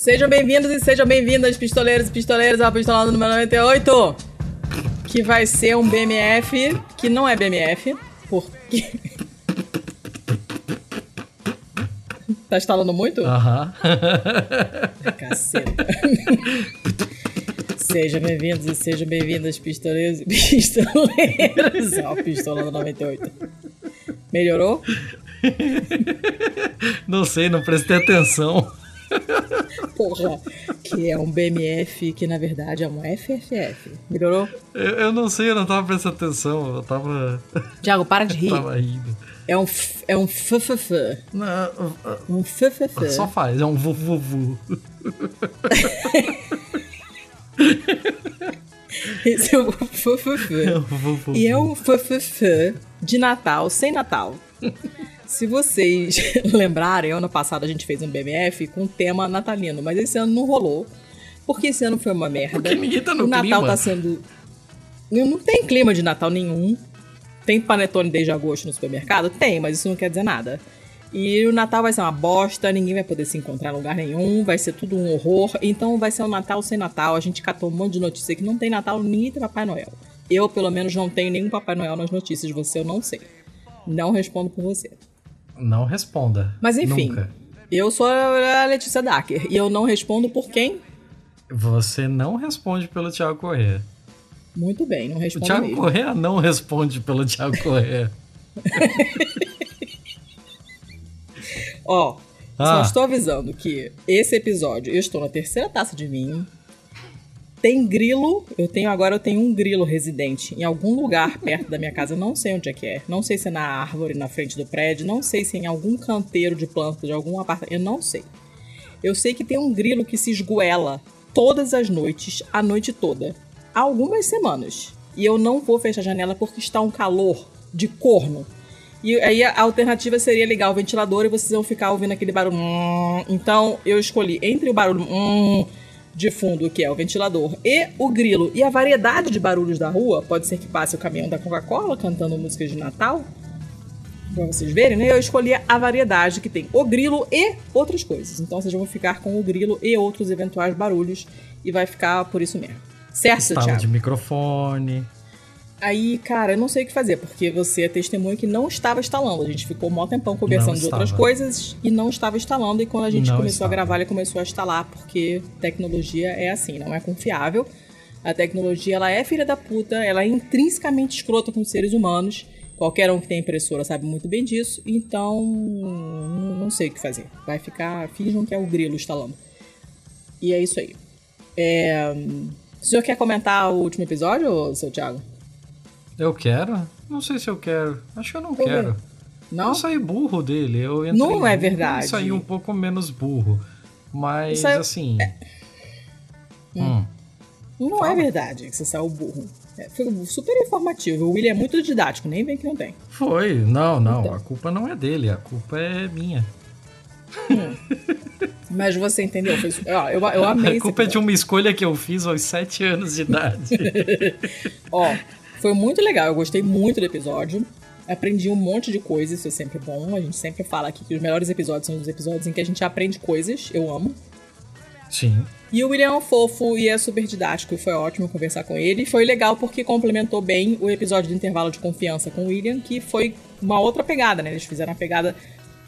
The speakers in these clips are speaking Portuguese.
Sejam bem-vindos e sejam bem-vindas, pistoleiros e pistoleiras, ao Pistolado número 98. Que vai ser um BMF que não é BMF, porque. tá instalando muito? Aham. Caceta. Sejam bem-vindos e sejam bem-vindas, pistoleiros e pistoleiras, ao Pistolado 98. Melhorou? Não sei, não prestei atenção. Porra, que é um BMF que na verdade é um FFF. Melhorou? Eu, eu não sei, eu não tava prestando atenção. Eu tava. Tiago, para de rir. tava rindo. É um, f- é um FFF. Não, Um FFF. só faz, é um vuvuvu. Esse é o FFF. É um. E é um FFF de Natal, sem Natal. Se vocês lembrarem, ano passado a gente fez um BMF com tema natalino, mas esse ano não rolou. Porque esse ano foi uma merda. Porque ninguém tá no o Natal clima. tá sendo. Não tem clima de Natal nenhum. Tem panetone desde agosto no supermercado? Tem, mas isso não quer dizer nada. E o Natal vai ser uma bosta, ninguém vai poder se encontrar em lugar nenhum, vai ser tudo um horror. Então vai ser um Natal sem Natal. A gente catou um monte de notícia que não tem Natal, ninguém tem Papai Noel. Eu, pelo menos, não tenho nenhum Papai Noel nas notícias, você eu não sei. Não respondo por você. Não responda. Mas enfim, Nunca. eu sou a Letícia Dacker e eu não respondo por quem? Você não responde pelo Thiago Corrêa. Muito bem, não O respondo Thiago mesmo. Corrêa não responde pelo Thiago Corrêa. Ó, Ah. só estou avisando que esse episódio, eu estou na terceira taça de vinho. Tem grilo, eu tenho agora eu tenho um grilo residente em algum lugar perto da minha casa, eu não sei onde é que é. Não sei se é na árvore na frente do prédio, não sei se é em algum canteiro de planta de algum apartamento, eu não sei. Eu sei que tem um grilo que se esgoela todas as noites, a noite toda, há algumas semanas. E eu não vou fechar a janela porque está um calor de corno. E aí a alternativa seria ligar o ventilador e vocês vão ficar ouvindo aquele barulho. Então eu escolhi entre o barulho hum de fundo, que é o ventilador, e o grilo. E a variedade de barulhos da rua, pode ser que passe o caminhão da Coca-Cola cantando músicas de Natal. Pra vocês verem, né? Eu escolhi a variedade que tem o grilo e outras coisas. Então vocês vão ficar com o grilo e outros eventuais barulhos. E vai ficar por isso mesmo. Certo, Estalo Thiago? de microfone. Aí, cara, eu não sei o que fazer, porque você é testemunha que não estava instalando. A gente ficou um mó tempão conversando Não de outras coisou e não estava instalando. E quando a gente Não começou estava. a gravar, ele começou a instalar, porque tecnologia é assim, não é confiável. A tecnologia, ela é filha da puta, ela é intrinsecamente escrota com os seres humanos. Qualquer um que tem impressora sabe muito bem disso. Então, não não sei o que fazer. Vai ficar, finjam que é o grilo instalando. E é isso aí. É, O senhor quer comentar o último episódio, seu Thiago? Eu quero? Não sei se eu quero. Acho que eu não Por quero. Não? Eu saí burro dele. Eu entrei Não é verdade. E saí um pouco menos burro. Mas, Saiu- assim... Hum. Não Fala. é verdade que você saiu burro. É, foi super informativo. O William é muito didático, nem vem que não tem. Foi. Não, não. Então. A culpa não é dele. A culpa é minha. Mas você entendeu? Foi, ó, eu, eu amei A culpa é de uma escolha que eu fiz aos 7 anos de idade. Ó, foi muito legal. Eu gostei muito do episódio. Aprendi um monte de coisas, isso é sempre bom. A gente sempre fala aqui que os melhores episódios são os episódios em que a gente aprende coisas. Eu amo. Sim. E o William é um fofo e é super didático. Foi ótimo conversar com ele. Foi legal porque complementou bem o episódio do intervalo de confiança com o William, que foi uma outra pegada, né? Eles fizeram a pegada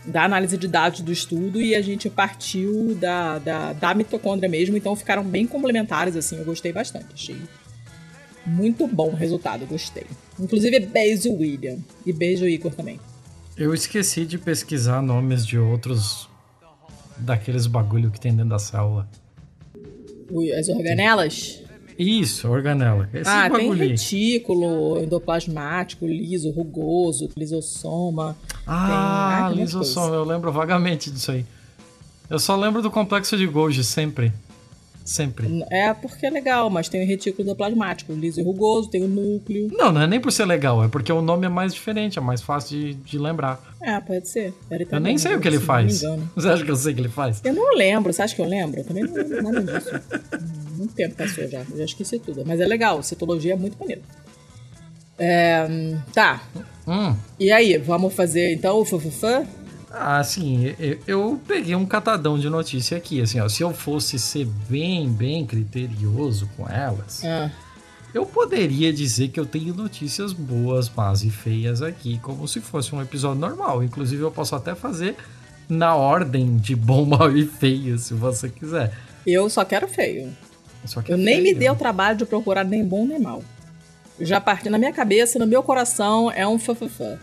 da análise de dados do estudo e a gente partiu da, da, da mitocôndria mesmo. Então ficaram bem complementares, assim. Eu gostei bastante. Achei muito bom resultado. Gostei. Inclusive, beijo, William. E beijo, Igor, também. Eu esqueci de pesquisar nomes de outros daqueles bagulho que tem dentro da célula. As organelas? Isso, organela. Esse ah, tem bagulho aí. retículo, endoplasmático, liso, rugoso, lisosoma. Ah, tem- ah, tem lisossoma, eu lembro vagamente disso aí. Eu só lembro do complexo de Golgi, sempre. Sempre. É porque é legal, mas tem o retículo endoplasmático, liso e rugoso, tem o núcleo. Não, não é nem por ser legal, é porque o nome é mais diferente, é mais fácil de, de lembrar. É, pode ser. Eu nem sei o que ele faz. Não me engano. Você acha que eu sei o que ele faz? Eu não lembro, você acha que eu lembro? Eu também não lembro nada disso. Hum, Muito tempo passou já, eu já esqueci tudo. Mas é legal, citologia é muito maneiro. É, tá, Hum, e aí, vamos fazer então o fufufã? Ah, assim, eu, eu, peguei um catadão de notícia aqui, assim, ó, se eu fosse ser bem, bem criterioso com elas, ah. eu poderia dizer que eu tenho notícias boas, más e feias aqui, como se fosse um episódio normal. Inclusive, eu posso até fazer na ordem de bom, mal e feio, se você quiser. Eu só quero feio. Eu feio. nem me dei o trabalho de procurar nem bom nem mal. Já parti na minha cabeça, no meu coração, é um fafafá.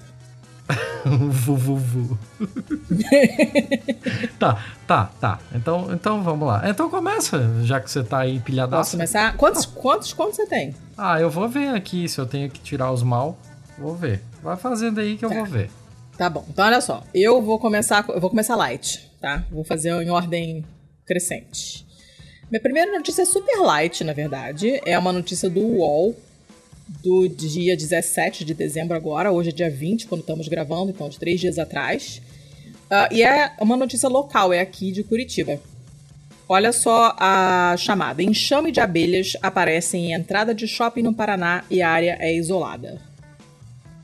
Vuvuvu. tá, tá, tá. Então, então vamos lá. Então começa, já que você tá aí pilhadaço. Posso começar? Quantos, ah. quantos, quantos você tem? Ah, eu vou ver aqui se eu tenho que tirar os mal. Vou ver. Vai fazendo aí que eu tá. vou ver. Tá bom. Então olha só. Eu vou começar, eu vou começar light, tá? Vou fazer em ordem crescente. Minha primeira notícia é super light, na verdade. É uma notícia do UOL do dia 17 de dezembro agora, hoje é dia 20, quando estamos gravando, então de três dias atrás. Uh, e é uma notícia local, é aqui de Curitiba. Olha só a chamada. Enxame de abelhas aparece em entrada de shopping no Paraná e a área é isolada.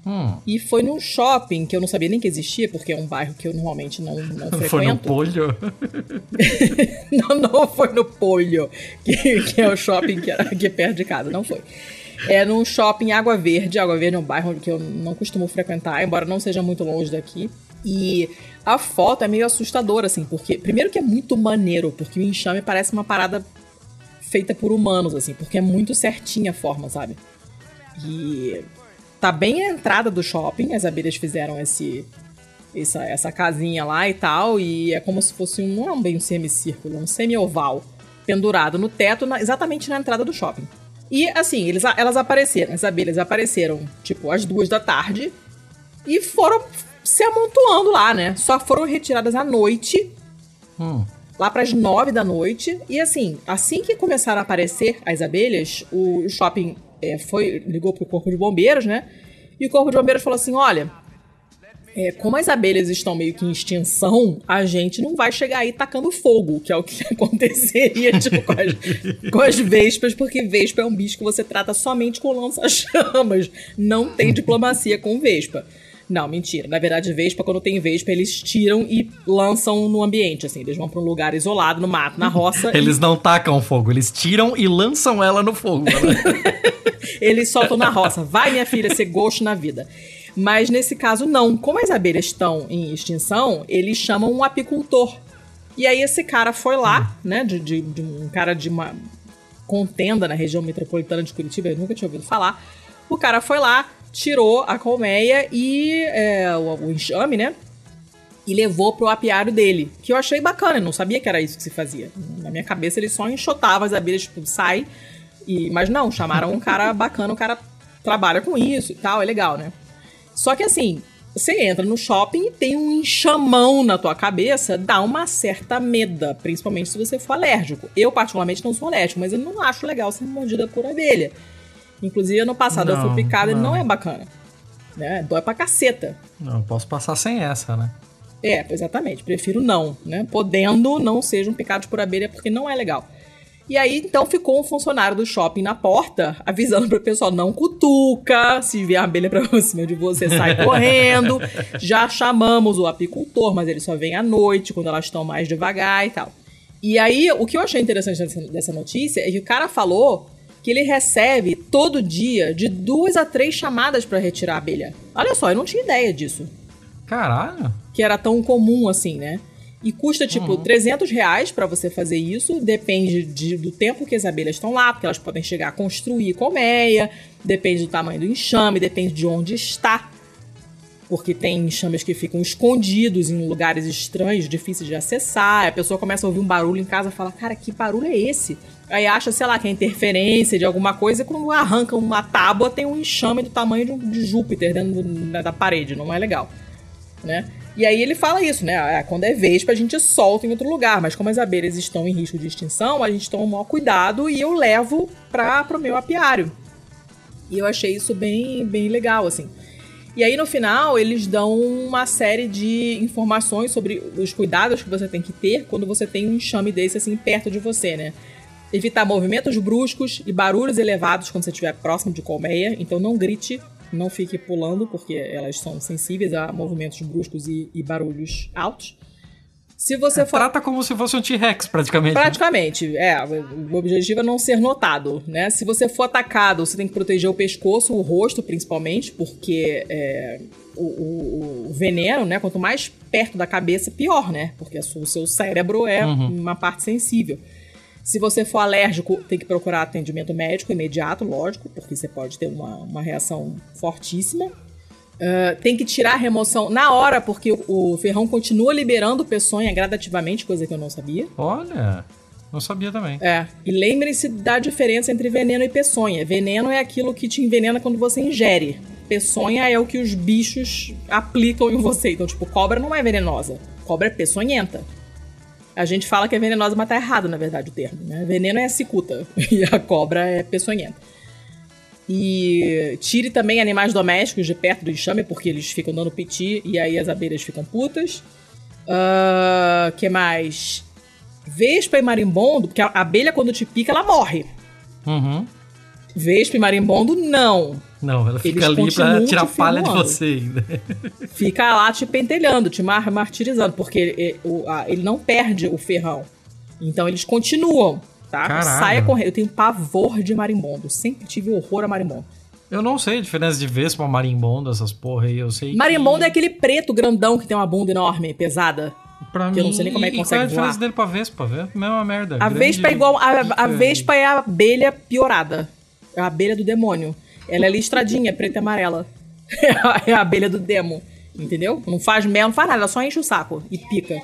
Hum. E foi num shopping que eu não sabia nem que existia, porque é um bairro que eu normalmente não, não frequento. Foi no Polho? não, não foi no Polho, que, que é o shopping que era aqui perto de casa, não foi. É num shopping Água Verde. Água Verde é um bairro que eu não costumo frequentar, embora não seja muito longe daqui. E a foto é meio assustadora, assim, porque. Primeiro que é muito maneiro, porque o enxame parece uma parada feita por humanos, assim, porque é muito certinha a forma, sabe? E tá bem a entrada do shopping, as abelhas fizeram esse. Essa, essa casinha lá e tal, e é como se fosse um. Não é bem um semicírculo, é um semi-oval pendurado no teto, na, exatamente na entrada do shopping. E assim, eles, elas apareceram, as abelhas apareceram, tipo, às duas da tarde e foram se amontoando lá, né? Só foram retiradas à noite. Hum. Lá para as nove da noite. E assim, assim que começaram a aparecer as abelhas, o shopping é, foi ligou pro corpo de bombeiros, né? E o corpo de bombeiros falou assim: olha, é, como as abelhas estão meio que em extinção, a gente não vai chegar aí tacando fogo, que é o que aconteceria tipo, com, as, com as vespas, porque vespa é um bicho que você trata somente com lança-chamas. Não tem diplomacia com vespa. Não, mentira. Na verdade, Vespa, quando tem Vespa, eles tiram e lançam no ambiente, assim. Eles vão pra um lugar isolado, no mato, na roça. eles e... não tacam fogo, eles tiram e lançam ela no fogo. Né? eles soltam na roça. Vai, minha filha, ser gosto na vida. Mas nesse caso, não. Como as abelhas estão em extinção, eles chamam um apicultor. E aí esse cara foi lá, né? De, de, de um cara de uma contenda na região metropolitana de Curitiba, eu nunca tinha ouvido falar. O cara foi lá, tirou a colmeia e é, o, o, enxame, né? E levou pro apiário dele. Que eu achei bacana, eu não sabia que era isso que se fazia. Na minha cabeça ele só enxotava as abelhas, tipo, sai. E, mas não, chamaram um cara bacana, o cara trabalha com isso e tal, é legal, né? Só que assim, você entra no shopping e tem um enxamão na tua cabeça, dá uma certa meda, principalmente se você for alérgico. Eu, particularmente, não sou alérgico, mas eu não acho legal ser mordida por abelha. Inclusive, ano passado não, eu fui picada não. e não é bacana. Né? Dói pra caceta. Não, posso passar sem essa, né? É, exatamente. Prefiro não, né? Podendo, não sejam picados por abelha, porque não é legal. E aí, então, ficou um funcionário do shopping na porta, avisando pro pessoal, não cutuca, se vier abelha pra cima de você, sai correndo. Já chamamos o apicultor, mas ele só vem à noite, quando elas estão mais devagar e tal. E aí, o que eu achei interessante dessa, dessa notícia é que o cara falou que ele recebe todo dia de duas a três chamadas para retirar a abelha. Olha só, eu não tinha ideia disso. Caralho! Que era tão comum assim, né? E custa, tipo, uhum. 300 reais pra você fazer isso. Depende de, do tempo que as abelhas estão lá, porque elas podem chegar a construir colmeia. Depende do tamanho do enxame, depende de onde está. Porque tem enxames que ficam escondidos em lugares estranhos, difíceis de acessar. A pessoa começa a ouvir um barulho em casa e fala: Cara, que barulho é esse? Aí acha, sei lá, que é interferência de alguma coisa. E quando arranca uma tábua, tem um enxame do tamanho de Júpiter dentro da parede. Não é legal, né? E aí ele fala isso, né? Ah, quando é vespa, a gente solta em outro lugar, mas como as abelhas estão em risco de extinção, a gente toma o maior cuidado e eu levo para o meu apiário. E eu achei isso bem, bem legal, assim. E aí no final eles dão uma série de informações sobre os cuidados que você tem que ter quando você tem um enxame desse assim perto de você, né? Evitar movimentos bruscos e barulhos elevados quando você estiver próximo de colmeia, então não grite Não fique pulando, porque elas são sensíveis a movimentos bruscos e, e barulhos altos. Se você é, for... Trata como se fosse um T-Rex, praticamente. Né? Praticamente, né? é. O objetivo é não ser notado, né? Se você for atacado, você tem que proteger o pescoço, o rosto, principalmente, porque é, o, o, o, veneno, né? Quanto mais perto da cabeça, pior, né? Porque o seu cérebro é uhum. uma parte sensível. Se você for alérgico, tem que procurar atendimento médico imediato, lógico, porque você pode ter uma, uma reação fortíssima. Uh, tem que tirar a remoção na hora, porque o, o ferrão continua liberando peçonha gradativamente, coisa que eu não sabia. Olha, não sabia também. É. E lembre-se da diferença entre veneno e peçonha. Veneno é aquilo que te envenena quando você ingere. Peçonha é o que os bichos aplicam em você. Então, tipo, cobra não é venenosa. Cobra é peçonhenta. A gente fala que é venenosa, mas tá errado, na verdade, o termo. Né? Veneno é a cicuta e a cobra é peçonhenta. E tire também animais domésticos de perto do enxame, porque eles ficam dando piti e aí as abelhas ficam putas. Uh, que mais? Vespa e marimbondo, porque a abelha quando te pica, ela morre. Uhum. Vespa e marimbondo, não. Não, ela fica Eles ali pra tirar palha de você ainda. Fica lá te pentelhando, te mar martirizando, porque ele, ele não perde o ferrão. Então eles continuam, tá? Saia correndo. Eu tenho pavor de marimbondo. Sempre tive horror a marimbondo. Eu não sei a diferença de vespa marimbondo, essas porra aí. Eu sei. Marimbondo que... é aquele preto grandão que tem uma bunda enorme, pesada. Pra que mim, eu não sei nem como é que consegue qual é a diferença voar. dele pra vespa? Mesma merda. A grande, vespa é igual. A, a vespa é a abelha piorada. É a abelha do demônio. Ela é listradinha, preta e amarela. é a abelha do demo. Entendeu? Não faz mel, não faz nada, ela só enche o saco e pica.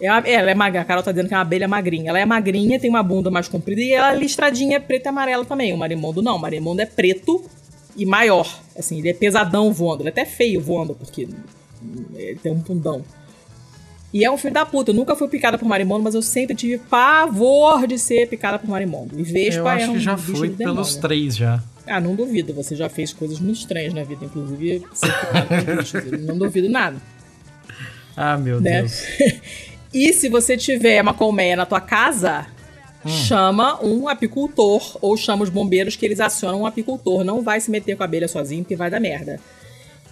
É ela é magra, a Carol tá dizendo que é uma abelha magrinha. Ela é magrinha, tem uma bunda mais comprida e ela é listradinha, preta e amarela também. O marimondo não, o marimondo é preto e maior. Assim, ele é pesadão voando. Ele é até feio voando, porque ele tem um pundão. E é um filho da puta. Eu nunca fui picada por marimondo, mas eu sempre tive pavor de ser picada por marimondo. E Vespa eu acho é um que já fui pelos três já. Ah, não duvido. Você já fez coisas muito estranhas na vida, inclusive ser Não duvido nada. Ah, meu né? Deus. e se você tiver uma colmeia na tua casa, hum. chama um apicultor ou chama os bombeiros que eles acionam um apicultor. Não vai se meter com a abelha sozinho, porque vai dar merda.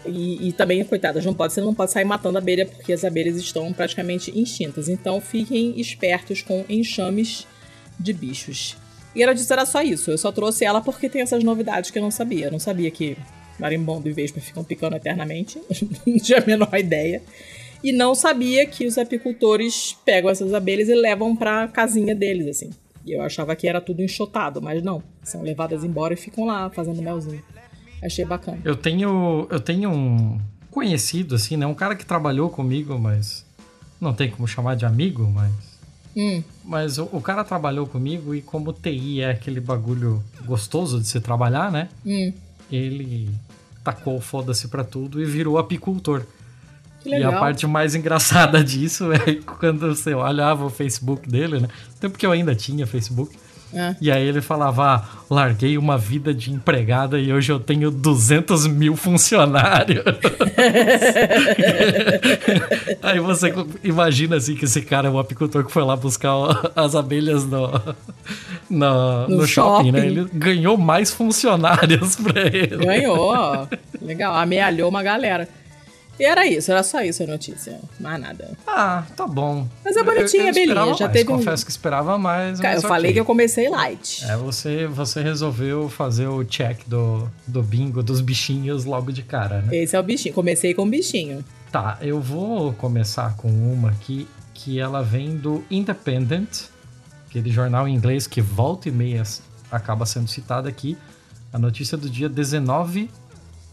E, e, também, coitadas, não pode, você não pode sair matando a abelha porque as abelhas estão praticamente extintas. Então fiquem espertos com enxames de bichos. E ela disse era só isso. Eu só trouxe ela porque tem essas novidades que eu não sabia. Eu não sabia que marimbondo e vespa ficam picando eternamente. não tinha a menor ideia. E não sabia que os apicultores pegam essas abelhas e levam pra casinha deles, assim. E eu achava que era tudo enxotado, mas não. São levadas embora e ficam lá fazendo melzinho. Achei bacana. Eu tenho, eu tenho um conhecido, assim, né? Um cara que trabalhou comigo, mas não tem como chamar de amigo, mas. Hum. Mas o, o, cara trabalhou comigo e como TI é aquele bagulho gostoso de se trabalhar, né? Hum. Ele tacou foda-se pra tudo e virou apicultor. E a parte mais engraçada disso é quando você olhava o Facebook dele, né? Tempo que eu ainda tinha Facebook. É. E aí ele falava: ah, larguei uma vida de empregada e hoje eu tenho 200 mil funcionários. aí você imagina assim que esse cara é um apicultor que foi lá buscar as abelhas no, no, no, no shopping, shopping, né? Ele ganhou mais funcionários pra ele. Ganhou, legal, amealhou uma galera. E era isso, era só isso a notícia. Mais nada. Ah, tá bom. Mas é bonitinha, Belinha. Já mais. teve Confesso que esperava mais. Cara, eu falei okay. que eu comecei light. É, você, você resolveu fazer o check do, do bingo dos bichinhos logo de cara, né? Esse é o bichinho. Comecei com o bichinho. Tá, eu vou começar com uma aqui que ela vem do Independent, aquele jornal em inglês que volta e meia acaba sendo citado aqui. A notícia do dia 19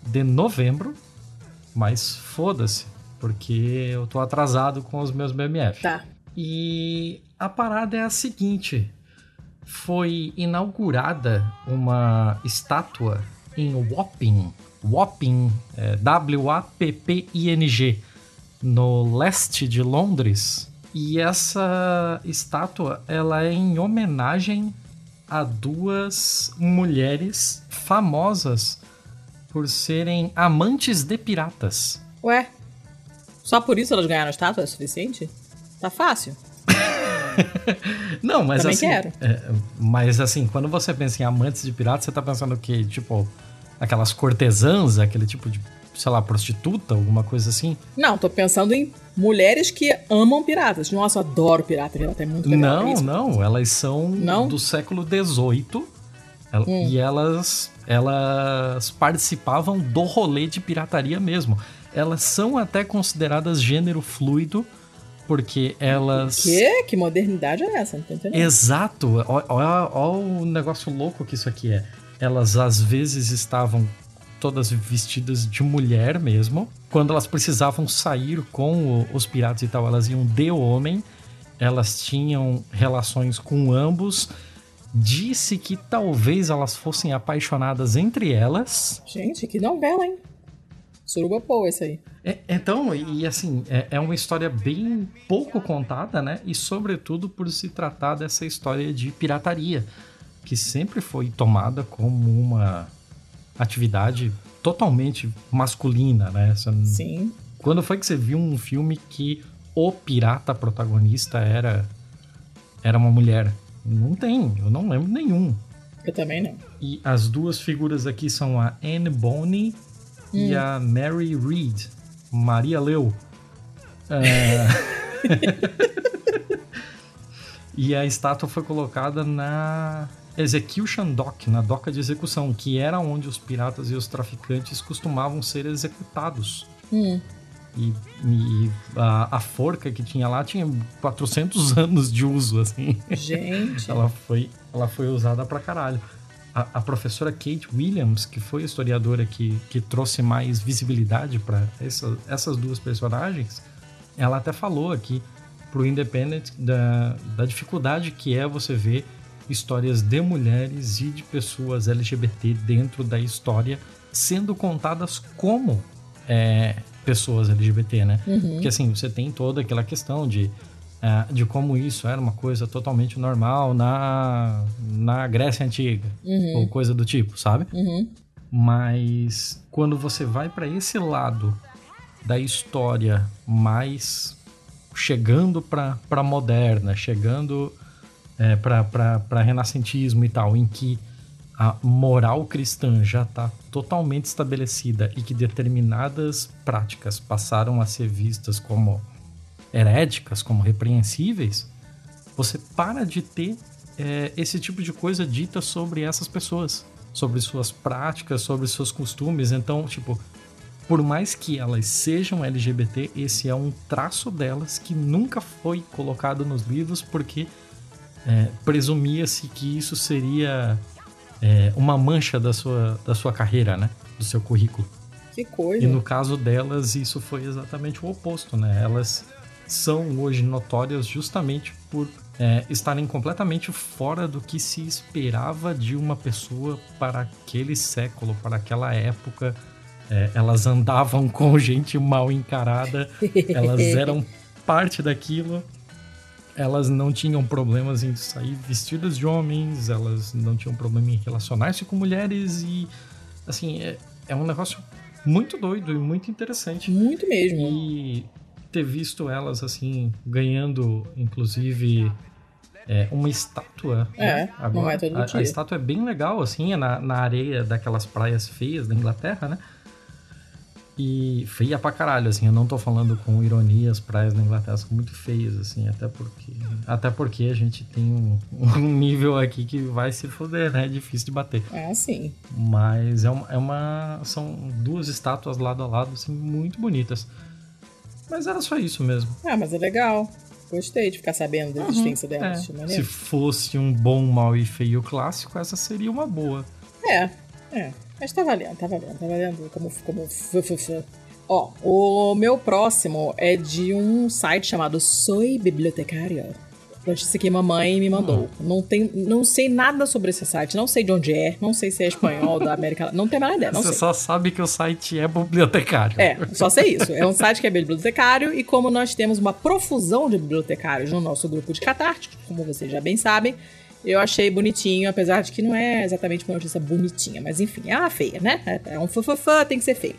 de novembro mas foda-se, porque eu tô atrasado com os meus BMF. Tá. E a parada é a seguinte: foi inaugurada uma estátua em Wapping, Wapping, é, W-A-P-P-I-N-G, no leste de Londres. E essa estátua ela é em homenagem a duas mulheres famosas por serem amantes de piratas. Ué? Só por isso elas ganharam estátua é suficiente? Tá fácil. Não, mas Também assim. Quero. É, mas assim, quando você pensa em amantes de piratas, você tá pensando o quê? Tipo, aquelas cortesãs, aquele tipo de, sei lá, prostituta, alguma coisa assim. Não, tô pensando em mulheres que amam piratas. Nossa, eu adoro pirata, pirata é muito legal. Não, é não, elas são não? do século XVIII hum. e elas, elas participavam do rolê de pirataria mesmo. Elas são até consideradas gênero fluido, porque elas. Que? Que modernidade é essa? Não tô entendendo. Exato. Olha o negócio louco que isso aqui é. Elas às vezes estavam todas vestidas de mulher mesmo. Quando elas precisavam sair com os piratas e tal, elas iam de homem. Elas tinham relações com ambos. Disse que talvez elas fossem apaixonadas entre elas. Gente, que novela, hein? Suruba Poa, esse aí. É, então, e assim, é, é, uma história bem pouco contada, né? E sobretudo por se tratar dessa história de pirataria, que sempre foi tomada como uma atividade totalmente masculina, né? Sim. Quando foi que você viu um filme que o pirata protagonista era era uma mulher? Não tem, eu não lembro nenhum. Eu também não. E as duas figuras aqui são a Anne Bonny hum. e a Mary Read, Maria Leu. É... e a estátua foi colocada na Execution Dock, na doca de execução, que era onde os piratas e os traficantes costumavam ser executados. Hum. E, e a, a, forca que tinha lá tinha 400 anos de uso, assim. Gente. ela, foi, ela foi usada pra caralho a, a, professora Kate Williams, que foi a historiadora que, que trouxe mais visibilidade para essa, essas duas personagens, ela até falou aqui pro Independent da, da dificuldade que é você ver histórias de mulheres e de pessoas LGBT dentro da história sendo contadas como é, pessoas LGBT, né? Uhum. Porque assim, você tem toda aquela questão de é, de como isso era uma coisa totalmente normal na, na Grécia Antiga, uhum. ou coisa do tipo, sabe? Uhum. Mas quando você vai para esse lado da história mais chegando para moderna, chegando é, para renascentismo e tal, em que a moral cristã já está totalmente estabelecida e que determinadas práticas passaram a ser vistas como heréticas, como repreensíveis, você para de ter é, esse tipo de coisa dita sobre essas pessoas, sobre suas práticas, sobre seus costumes. Então, tipo, por mais que elas sejam LGBT, esse é um traço delas que nunca foi colocado nos livros porque é, presumia-se que isso seria é, uma mancha da sua, da sua carreira, né? Do seu currículo. Que coisa. E no caso delas, isso foi exatamente o oposto, né? Elas são hoje notórias justamente por é, estarem completamente fora do que se esperava de uma pessoa para aquele século, para aquela época. É, elas andavam com gente mal encarada, elas eram parte daquilo. Elas não tinham problemas em sair vestidas de homens, elas não tinham problema em relacionar-se com mulheres e, assim, é, é um negócio muito doido e muito interessante. Muito mesmo. E ter visto elas assim ganhando, inclusive é, uma estátua. É, né? Agora, não é todo a, dia. a estátua é bem legal, assim, é na, na areia daquelas praias feias da Inglaterra, né? E feia pra caralho, assim, eu não tô falando com ironia, as praias da Inglaterra são muito feias, assim, até porque, até porque a gente tem um, um nível aqui que vai se foder, né? É difícil de bater. É, sim. Mas é uma, é uma. São duas estátuas lado a lado, assim, muito bonitas. Mas era só isso mesmo. Ah, mas é legal. Gostei de ficar sabendo da uhum. existência dela. É. Se fosse um bom, mal e feio clássico, essa seria uma boa. É, é. Mas tá valendo, tá valendo, tá valendo como. como Ó, o meu próximo é de um site chamado Soy Bibliotecário notícia que mamãe me mandou. Não, tem, não sei nada sobre esse site, não sei de onde é, não sei se é espanhol da América Não tenho a menor ideia. Você sei. só sabe que o site é bibliotecário. É, só sei isso. É um site que é bibliotecário e como nós temos uma profusão de bibliotecários no nosso grupo de catárticos, como vocês já bem sabem, eu achei bonitinho, apesar de que não é exatamente uma notícia bonitinha, mas enfim, é uma feia, né? É um fofofã, tem que ser feio.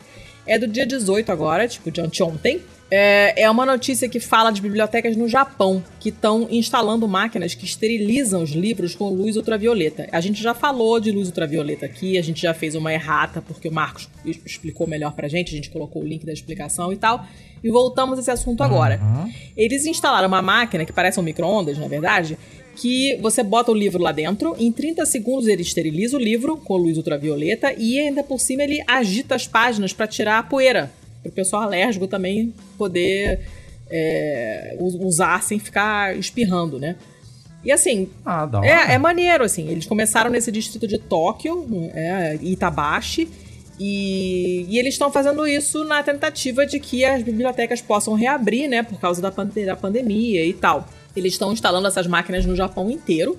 É do dia 18 agora, tipo de anteontem. É, é uma notícia que fala de bibliotecas no Japão que estão instalando máquinas que esterilizam os livros com luz ultravioleta. A gente já falou de luz ultravioleta aqui, a gente já fez uma errata porque o Marcos explicou melhor pra gente, a gente colocou o link da explicação e tal. E voltamos a esse assunto agora. Uhum. Eles instalaram uma máquina que parece um micro-ondas, na verdade, que você bota o livro lá dentro, em 30 segundos ele esteriliza o livro com luz ultravioleta e ainda por cima ele agita as páginas para tirar a poeira, para o pessoal alérgico também poder é, usar sem ficar espirrando, né? E assim, ah, é, é, maneiro, assim. Eles começaram nesse distrito de Tóquio, é, Itabashi, e, e eles estão fazendo isso na tentativa de que as bibliotecas possam reabrir, né, por causa da, da pandemia e tal. Eles estão instalando essas máquinas no Japão inteiro.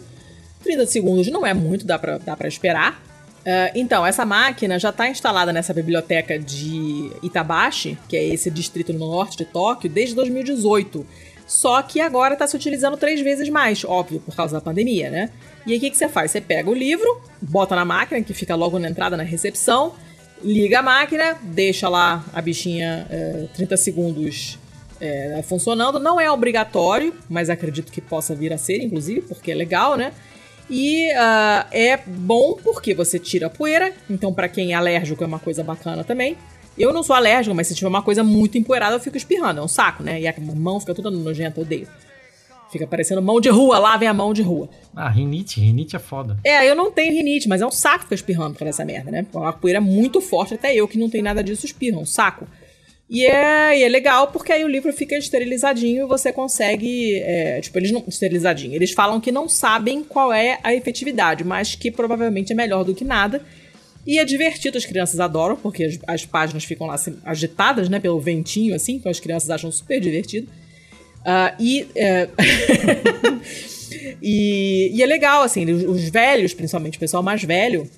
30 segundos não é muito, dá pra, dá pra esperar. Uh, então, essa máquina já está instalada nessa biblioteca de Itabashi, que é esse distrito no norte de Tóquio, desde 2018. Só que agora está se utilizando três vezes mais, óbvio, por causa da pandemia, né? E aí o que, que você faz? Você pega o livro, bota na máquina, que fica logo na entrada na recepção, liga a máquina, deixa lá a bichinha uh, eh, 30 segundos é, funcionando. Não é obrigatório, mas acredito que possa vir a ser, inclusive, porque é legal, né? E uh, é bom porque você tira a poeira, então para quem é alérgico é uma coisa bacana também. Eu não sou alérgico, mas se tiver uma coisa muito empoeirada eu fico espirrando, é um saco, né? E a mão fica toda nojenta, eu odeio. Fica parecendo mão de rua, lá vem a mão de rua. Ah, rinite, rinite é foda. É, eu não tenho rinite, mas é um saco ficar espirrando por essa merda, né? A poeira é muito forte, até eu que não tenho nada disso espirro, é um saco. E é, e é legal porque aí o livro fica esterilizadinho e você consegue. É, tipo, eles não. Esterilizadinho. Eles falam que não sabem qual é a efetividade, mas que provavelmente é melhor do que nada. E é divertido, as crianças adoram, porque as, as páginas ficam lá assim, agitadas, né, pelo ventinho, assim, então as crianças acham super divertido. Uh, e, é... e, e, é legal, assim, os, os velhos, principalmente o pessoal mais velho,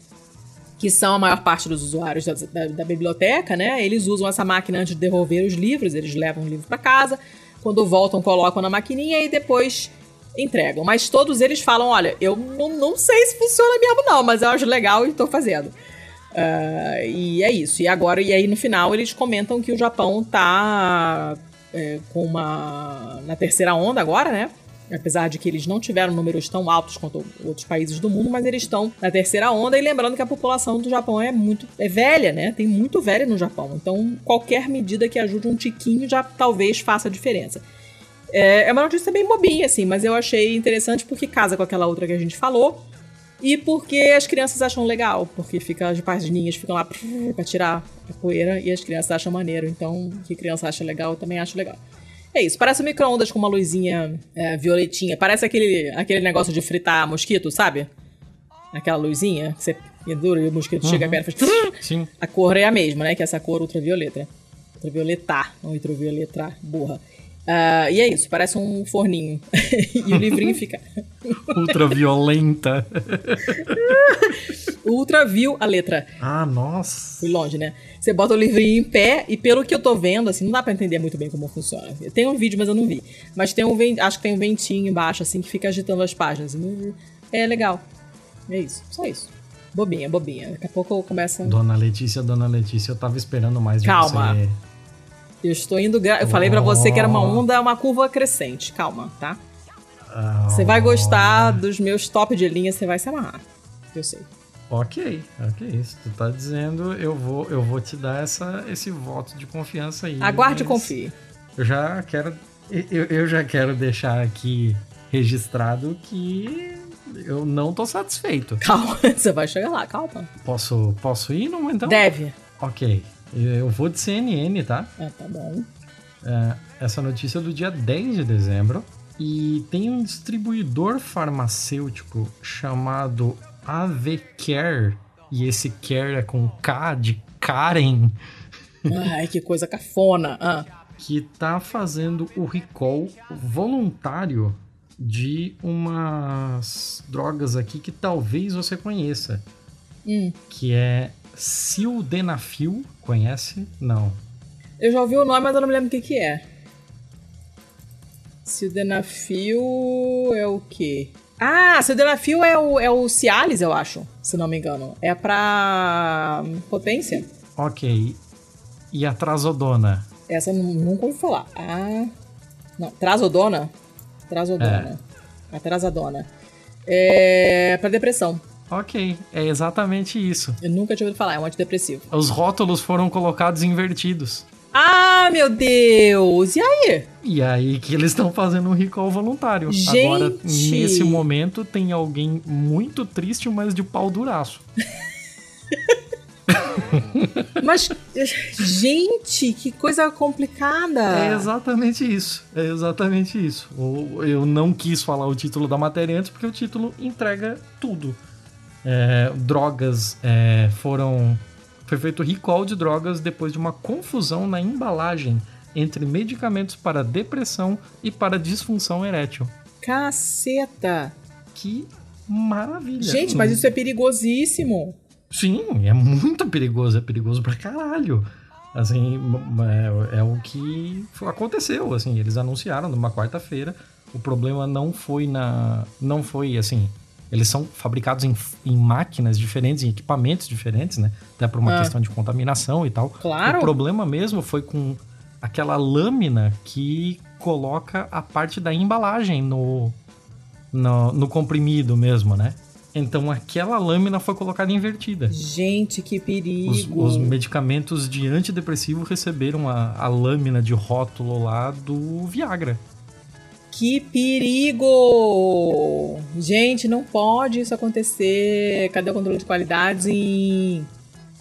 que são a maior parte dos usuários da, da, da, biblioteca, né? Eles usam essa máquina antes de devolver os livros, eles levam o livro para casa, quando voltam, colocam na maquininha e depois entregam. Mas todos eles falam: olha, eu não, não sei se funciona mesmo, não, mas eu acho legal e estou fazendo. Uh, e é isso. E agora, e aí no final, eles comentam que o Japão tá é, com uma. na terceira onda agora, né? Apesar de que eles não tiveram números tão altos quanto outros países do mundo, mas eles estão na terceira onda e lembrando que a população do Japão é muito é velha, né? Tem muito velha no Japão. Então, qualquer medida que ajude um tiquinho já talvez faça diferença. É, é uma notícia bem bobinha, assim, mas eu achei interessante porque casa com aquela outra que a gente falou. E porque as crianças acham legal, porque fica, as páginas ficam lá pra tirar a poeira e as crianças acham maneiro. Então, que criança acha legal, eu também acho legal. É isso, parece um micro-ondas com uma luzinha é, violetinha. Parece aquele, aquele negócio de fritar mosquito, sabe? Aquela luzinha que você pendura e o mosquito uhum. chega perto e faz... Sim. A cor é a mesma, né? Que é essa cor ultravioleta. Ultravioletar, não ultravioleta, burra. Uh, e é isso, parece um forninho. e o livrinho fica. Ultraviolenta. Ultravio a letra. Ah, nossa. Fui longe, né? Você bota o livrinho em pé e pelo que eu tô vendo, assim, não dá pra entender muito bem como funciona. Tem um vídeo, mas eu não vi. Mas tem um acho que tem um ventinho embaixo, assim, que fica agitando as páginas. É legal. É isso, só isso. Bobinha, bobinha. Daqui a pouco começa. Dona Letícia, Dona Letícia, eu tava esperando mais de Calma. você. Eu estou indo. Gra... Eu falei para você que era uma onda, uma curva crescente. Calma, tá? Oh. Você vai gostar dos meus top de linha, você vai se amarrar. Eu sei. Ok, ok. Se tu tá dizendo, eu vou, eu vou te dar essa, esse voto de confiança aí. Aguarde e confie. Eu já quero. Eu, eu já quero deixar aqui registrado que eu não tô satisfeito. Calma, você vai chegar lá, calma. Posso, posso ir não então? Deve. Ok. Eu vou de CNN, tá? Ah, tá bom. É, essa notícia é do dia 10 de dezembro. E tem um distribuidor farmacêutico chamado AVCare. E esse care é com K de Karen. Ai, que coisa cafona. Ah. Que tá fazendo o recall voluntário de umas drogas aqui que talvez você conheça. Hum. Que é Sildenafil, conhece? Não. Eu já ouvi o nome, mas eu não me lembro o que, que é. Sildenafil é o quê? Ah, Sildenafil é o, é o Cialis, eu acho, se não me engano. É pra potência. Ok. E a Trazodona? Essa nunca ouvi falar. Ah. Não, trazodona? Trazodona. É. A trazodona. É. Pra depressão. Ok, é exatamente isso. Eu nunca tinha ouvido falar, é um antidepressivo. Os rótulos foram colocados invertidos. Ah, meu Deus! E aí? E aí que eles estão fazendo um recall voluntário. Gente. Agora, nesse momento, tem alguém muito triste, mas de pau duraço. Mas, gente, que coisa complicada. É exatamente isso. É exatamente isso. Eu não quis falar o título da matéria antes porque o título entrega tudo. É, drogas é, foram. Foi feito recall de drogas depois de uma confusão na embalagem entre medicamentos para depressão e para disfunção erétil. Caceta! Que maravilha! Gente, mas isso é perigosíssimo. Sim, é muito perigoso, é perigoso pra caralho. Assim, é, é o que aconteceu, assim, eles anunciaram numa quarta-feira. O problema não foi na. Não foi assim. Eles são fabricados em, em máquinas diferentes, em equipamentos diferentes, né? Até por uma ah. questão de contaminação e tal. Claro. O problema mesmo foi com aquela lâmina que coloca a parte da embalagem no, no, no comprimido mesmo, né? Então aquela lâmina foi colocada invertida. Gente, que perigo! Os, os medicamentos de antidepressivo receberam a, a lâmina de rótulo lá do Viagra. Que perigo! Gente, não pode isso acontecer. Cadê o controle de qualidades em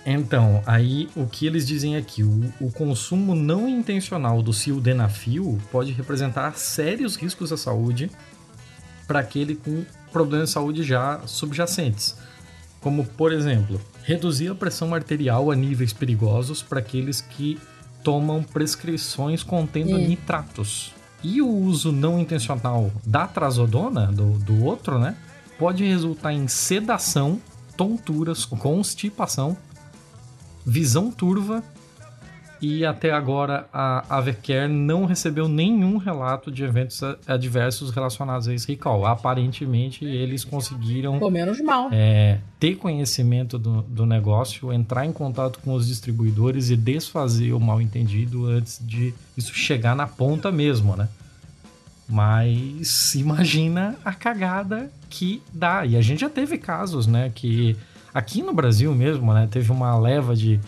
então, aí o que eles dizem aqui, o, o, consumo não intencional do sildenafil pode representar sérios riscos à saúde para aquele com problemas de saúde já subjacentes, como, por exemplo, reduzir a pressão arterial a níveis perigosos para aqueles que tomam prescrições contendo hum. nitratos. E o uso não intencional da trazodona, do, do outro, né, pode resultar em sedação, tonturas, constipação, visão turva e até agora a Avecare não recebeu nenhum relato de eventos adversos relacionados a esse recall. Aparentemente, eles conseguiram Pelo menos mal. É, ter conhecimento do, do negócio, entrar em contato com os distribuidores e desfazer o mal entendido antes de isso chegar na ponta mesmo, né? Mas imagina a cagada que dá. E a gente já teve casos, né? Que aqui no Brasil mesmo, né? Teve uma leva de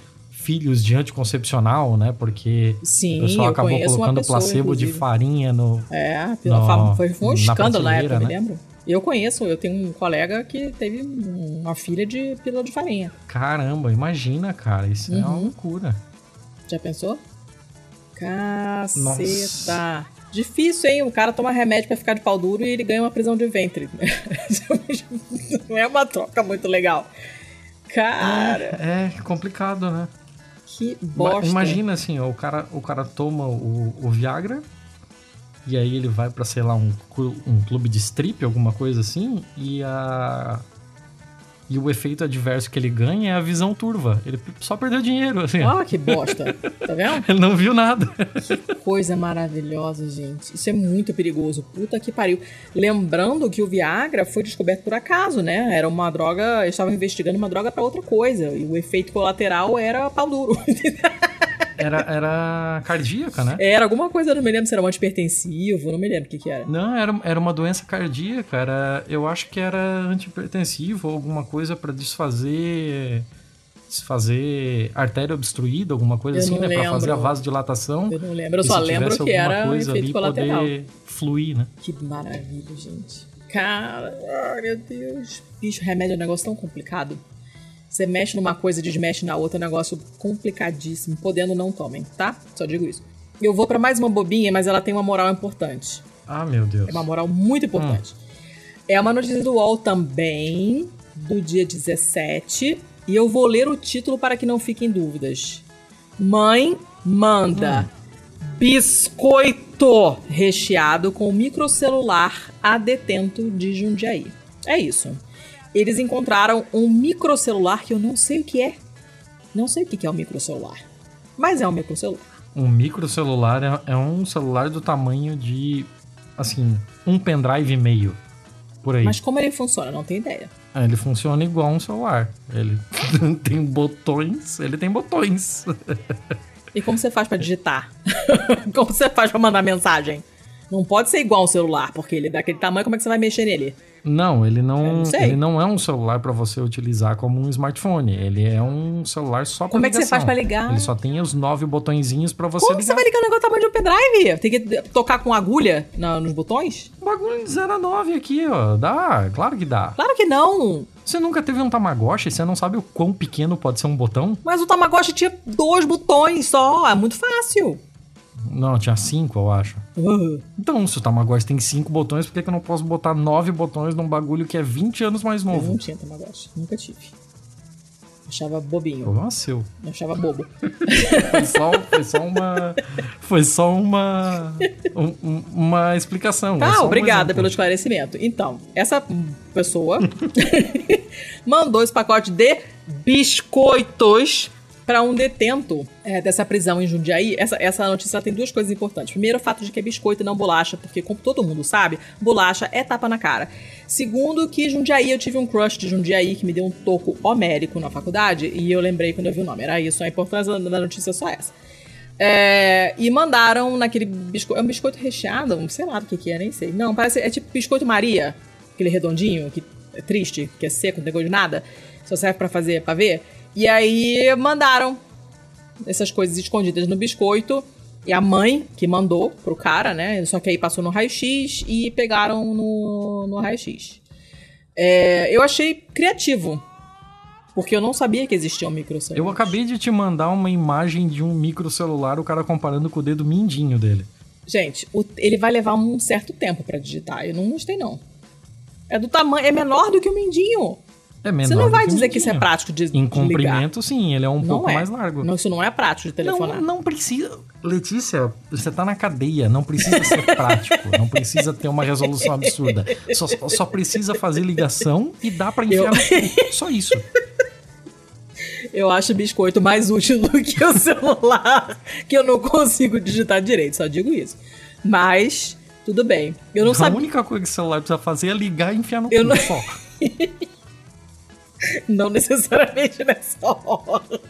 filhos de anticoncepcional, né? Porque Sim, o pessoal acabou colocando pessoa, placebo inclusive. de farinha no. É, no, foi, foi um escândalo na, na época, né? me lembro. Eu conheço, eu tenho um colega que teve uma filha de pílula de farinha. Caramba, imagina, cara, isso uhum. é uma uhum. loucura. Já pensou? Caceta. Nossa. Difícil, hein? O cara toma remédio para ficar de pau duro e ele ganha uma prisão de ventre. Não é uma troca muito legal. Cara. É, é complicado, né? Que bosta. Imagina assim, ó, o cara, o cara toma o, o Viagra e aí ele vai para sei lá, um, um clube de strip, alguma coisa assim, e a e o efeito adverso que ele ganha é a visão turva. Ele só perdeu dinheiro, assim. Ah, que bosta. Tá vendo? ele não viu nada. Que coisa maravilhosa, gente. Isso é muito perigoso. Puta que pariu. Lembrando que o Viagra foi descoberto por acaso, né? Era uma droga. Eles estavam investigando uma droga para outra coisa. E o efeito colateral era pau duro. Era, era cardíaca, né? Era alguma coisa, não me lembro se era um antipertensivo, não me lembro o que, que era. Não, era, era uma doença cardíaca, era, eu acho que era antipertensivo ou alguma coisa para desfazer desfazer artéria obstruída, alguma coisa eu assim, né? Lembro. Pra fazer a vasodilatação. Eu não lembro, eu só lembro que era um efeito ali, colateral. Poder fluir, né? Que maravilha, gente. Cara, meu Deus. Bicho, remédio é um negócio tão complicado. Você mexe numa coisa e desmexe na outra, é um negócio complicadíssimo. Podendo, não tomem, tá? Só digo isso. Eu vou para mais uma bobinha, mas ela tem uma moral importante. Ah, meu Deus. É uma moral muito importante. Hum. É uma notícia do UOL também, do dia 17. E eu vou ler o título para que não fiquem dúvidas. Mãe manda hum. biscoito recheado com microcelular a detento de Jundiaí. É isso eles encontraram um microcelular que eu não sei o que é. Não sei o que é um microcelular. Mas é um microcelular. Um microcelular é, é um celular do tamanho de, assim, um pendrive e meio. Por aí. Mas como ele funciona? Não tenho ideia. É, ele funciona igual um celular. Ele tem botões. Ele tem botões. E como você faz para digitar? como você faz para mandar mensagem? Não pode ser igual um celular, porque ele é daquele tamanho, como é que você vai mexer nele? Não, ele não, não ele não é um celular para você utilizar como um smartphone. Ele é um celular só para Como ligação. é que você faz para ligar? Ele só tem os nove botõezinhos para você como ligar. Como você vai ligar o negócio do tamanho de um pendrive? Tem que tocar com agulha na, nos botões? Um bagulho de 0 a 9 aqui, ó. Dá, claro que dá. Claro que não. Você nunca teve um Tamagotchi? Você não sabe o quão pequeno pode ser um botão? Mas o Tamagotchi tinha dois botões só. É muito fácil. Não, tinha cinco, eu acho. Uhum. Então, se o Tamagotchi tem cinco botões, por que, que eu não posso botar nove botões num bagulho que é 20 anos mais novo? Eu não tinha Tamagotchi, nunca tive. Achava bobinho. Problema seu. Eu achava bobo. foi, só, foi só uma. Foi só uma. Um, uma explicação. Tá, é obrigada um pelo esclarecimento. Então, essa pessoa mandou esse pacote de biscoitos para um detento é, dessa prisão em Jundiaí. Essa, essa notícia tem duas coisas importantes. Primeiro, o fato de que é biscoito e não bolacha, porque, como todo mundo sabe, bolacha é tapa na cara. Segundo, que Jundiaí, eu tive um crush de Jundiaí que me deu um toco homérico na faculdade, e eu lembrei quando eu vi o nome. Era isso, a importância da notícia é só essa. É, e mandaram naquele biscoito. É um biscoito recheado? Sei lá do que, que é, nem sei. Não, parece. É tipo biscoito Maria, aquele redondinho, que é triste, que é seco, não tem gosto de nada. Só serve para fazer, pra ver. E aí mandaram essas coisas escondidas no biscoito. E a mãe que mandou pro cara, né? Só que aí passou no raio-x e pegaram no, no raio-x. É, eu achei criativo. Porque eu não sabia que existia um microcelular. Eu acabei de te mandar uma imagem de um microcelular, o cara comparando com o dedo mindinho dele. Gente, o, ele vai levar um certo tempo para digitar. Eu não gostei, não. É do tamanho. É menor do que o mindinho. É menor Você não vai que dizer que isso é prático de Em comprimento, ligar. sim, ele é um não pouco é. mais largo. Não, isso não é prático de telefonar. Não, não precisa. Letícia, você tá na cadeia, não precisa ser prático, não precisa ter uma resolução absurda. Só, só precisa fazer ligação e dá pra enfiar Eu- no. Só isso. Eu acho biscoito mais útil do que o celular, que eu não consigo digitar direito, só digo isso. Mas, tudo bem. Eu não a sabia. única coisa que o celular precisa fazer é ligar e enfiar no Eu cu. não- Só. Não necessariamente nessa hora.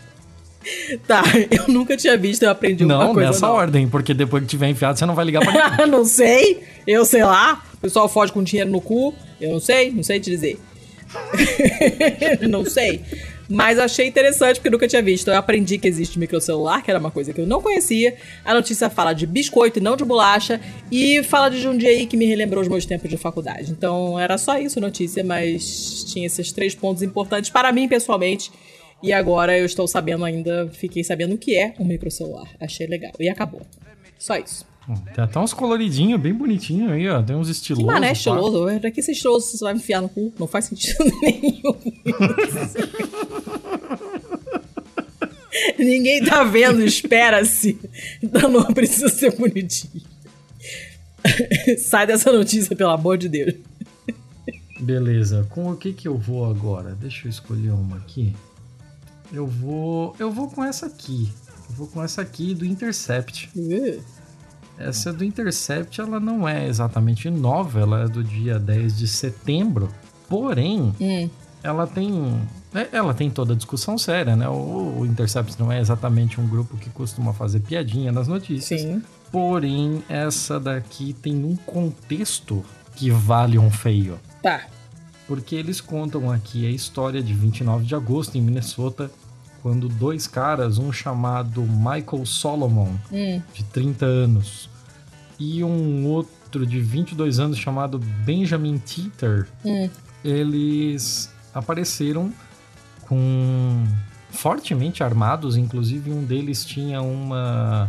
Tá, eu nunca tinha visto, eu aprendi uma Não, coisa nessa nova. ordem, porque depois que tiver enfiado, você não vai ligar pra ninguém. não sei, eu sei lá. O pessoal foge com dinheiro no cu. Eu não sei, não sei te dizer. não sei. Mas achei interessante porque nunca tinha visto. Eu aprendi que existe microcelular, que era uma coisa que eu não conhecia. A notícia fala de biscoito e não de bolacha. E fala de Jundiaí, que me relembrou os meus tempos de faculdade. Então era só isso a notícia, mas tinha esses três pontos importantes para mim pessoalmente. E agora eu estou sabendo ainda, fiquei sabendo o que é um microcelular. Achei legal. E acabou. Só isso. Tem até uns coloridinhos bem bonitinhos aí, ó. Tem uns estilosos. mané pá. estiloso? Pra que esse estiloso você vai enfiar no cu? Não faz sentido nenhum. Ninguém tá vendo, espera-se. Então não precisa ser bonitinho. Sai dessa notícia, pelo amor de Deus. Beleza, com o que que eu vou agora? Deixa eu escolher uma aqui. Eu vou, eu vou com essa aqui. Eu vou com essa aqui do Intercept. Uh, Essa do Intercept, ela não é exatamente nova, ela é do dia 10 de setembro. Porém, hum, ela tem é, ela tem toda a discussão séria, né? O, o Intercept não é exatamente um grupo que costuma fazer piadinha nas notícias. sim. Porém, essa daqui tem um contexto que vale um feio. Tá. Porque eles contam aqui a história de 29 de agosto em Minnesota, quando dois caras, um chamado Michael Solomon, Hum, de 30 anos, e um outro de 22 anos chamado Benjamin Teeter, hum. eles apareceram com fortemente armados, inclusive um deles tinha uma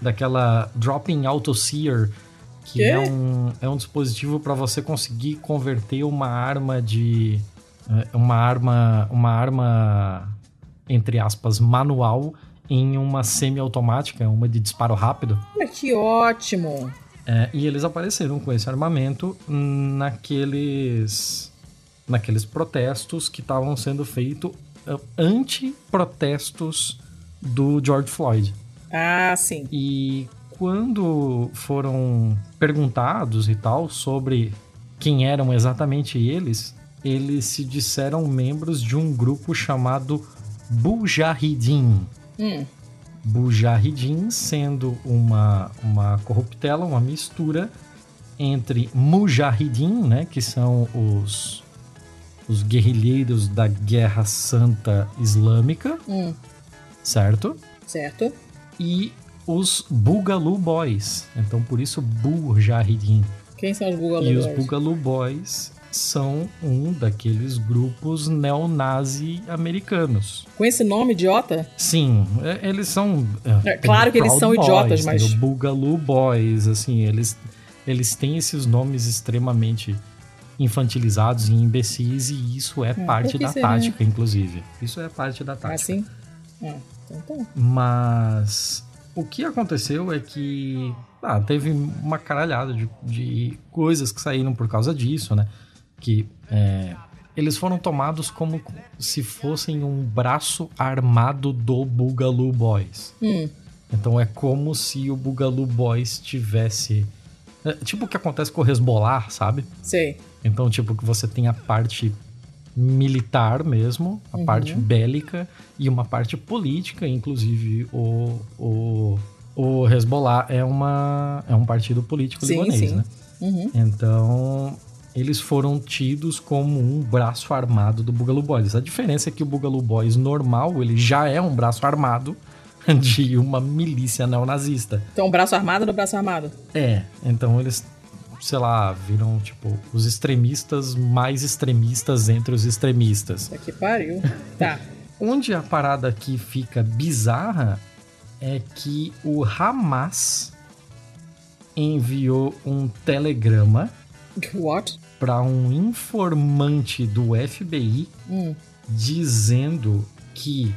daquela dropping auto sear que Quê? é um, é um dispositivo para você conseguir converter uma arma de eh, uma arma uma arma entre aspas manual em uma semi-automática, uma de disparo rápido. Que ótimo. É, e eles apareceram com esse armamento naqueles naqueles protestos que estavam sendo feitos uh, anti-protestos do George Floyd. Ah, sim. E quando foram perguntados e tal sobre quem eram exatamente eles, eles se disseram membros de um grupo chamado Mujahideen. Hum. Mujahideen sendo uma, uma corruptela, uma mistura entre Mujahideen, né, que são os, os guerrilheiros da Guerra Santa Islâmica, hum. certo? Certo. E os Bugalu Boys. Então, por isso, Mujahideen. Quem são os Bugalu e Boys? E os Bugalu Boys são um daqueles grupos neonazi americanos. Com esse nome idiota? Sim, eles são. É, claro que eles são Boys, idiotas, mas. O Bugalu Boys, assim, eles, eles têm esses nomes extremamente infantilizados e imbecis, e isso é, é parte da seria? tática, inclusive. Isso é parte da tática. Assim? É, então tá. Mas o que aconteceu é que ah, teve uma caralhada de, de coisas que saíram por causa disso, né? Que é, eles foram tomados como se fossem um braço armado do Bugalu Boys. Hum. Então é como se o Bugalu Boys tivesse. É, tipo o que acontece com o Hezbollah, sabe? Sei. Então, tipo, que você tem a parte militar mesmo, a uhum. parte bélica e uma parte política, inclusive o, o, o Hezbollah é, uma, é um partido político sim, libanês, sim. né? Uhum. Então, eles foram tidos como um braço armado do Bugalu Boys. A diferença é que o Bugalu Boys normal, ele já é um braço armado de uma milícia neonazista. Então, braço armado do braço armado. É, então eles, sei lá, viram, tipo, os extremistas mais extremistas entre os extremistas. Isso aqui pariu. Tá. Onde a parada aqui fica bizarra é que o Hamas enviou um telegrama What? Para um informante do FBI hum. dizendo que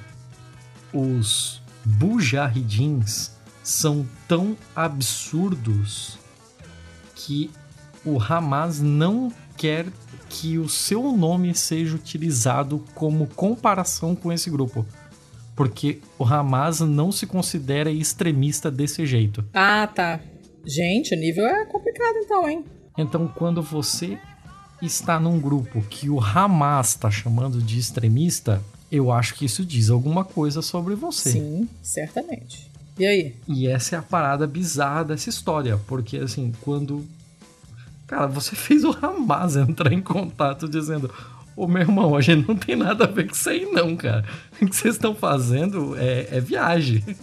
os Bujahidins são tão absurdos que o Hamas não quer que o seu nome seja utilizado como comparação com esse grupo. Porque o Hamas não se considera extremista desse jeito. Ah, tá. Gente, o nível é complicado então, hein? Então, quando você está num grupo que o Hamas está chamando de extremista, eu acho que isso diz alguma coisa sobre você. Sim, certamente. E aí? E essa é a parada bizarra dessa história, porque assim, quando. Cara, você fez o Hamas entrar em contato dizendo: Ô meu irmão, a gente não tem nada a ver com isso aí, não, cara. O que vocês estão fazendo é, é viagem.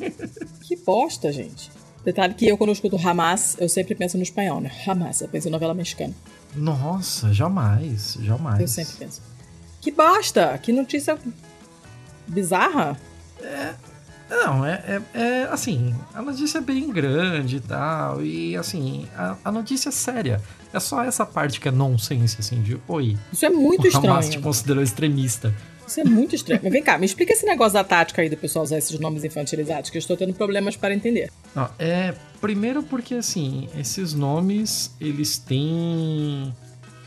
Que bosta, gente. Detalhe que eu, quando eu escuto Hamas, eu sempre penso no espanhol, né? Hamas, eu penso em novela mexicana. Nossa, jamais, jamais. Eu sempre penso. Que bosta! Que notícia bizarra. É. Não, é, é, é, assim, a notícia é bem grande e tal, e assim, a, a, notícia é séria. É só essa parte que é nonsense, assim, de oi. Isso é muito o estranho. Hamas te considerou extremista. Isso é muito estranho. Mas vem cá, me explica esse negócio da tática aí do pessoal usar esses nomes infantilizados, que eu estou tendo problemas para entender. Não, é. Primeiro porque, assim, esses nomes, eles têm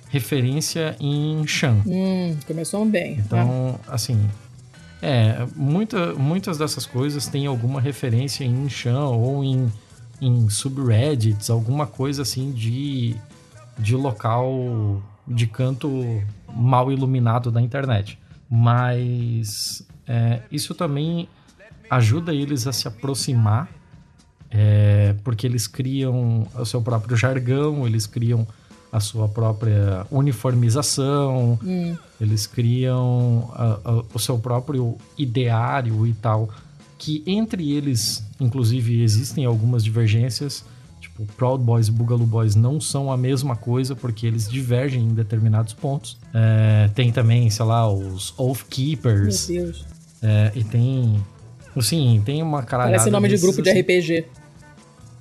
referência em Shan. Hum, começou bem. Então, ah. assim. É, muita, muitas dessas coisas têm alguma referência em Shan ou em, em subreddits, alguma coisa assim de, de local de canto mal iluminado da internet mas é, isso também ajuda eles a se aproximar, é, porque eles criam o seu próprio jargão, eles criam a sua própria uniformização, hum. eles criam a, a, o seu próprio ideário e tal, que entre eles, inclusive, existem algumas divergências, Tipo, Proud Boys e Boogaloo Boys não são a mesma coisa porque eles divergem em determinados pontos. É, tem também, sei lá, os Oath Keepers. Meu Deus. É, e tem. Sim, tem uma caralhada. Parece nome de grupo de assim. RPG.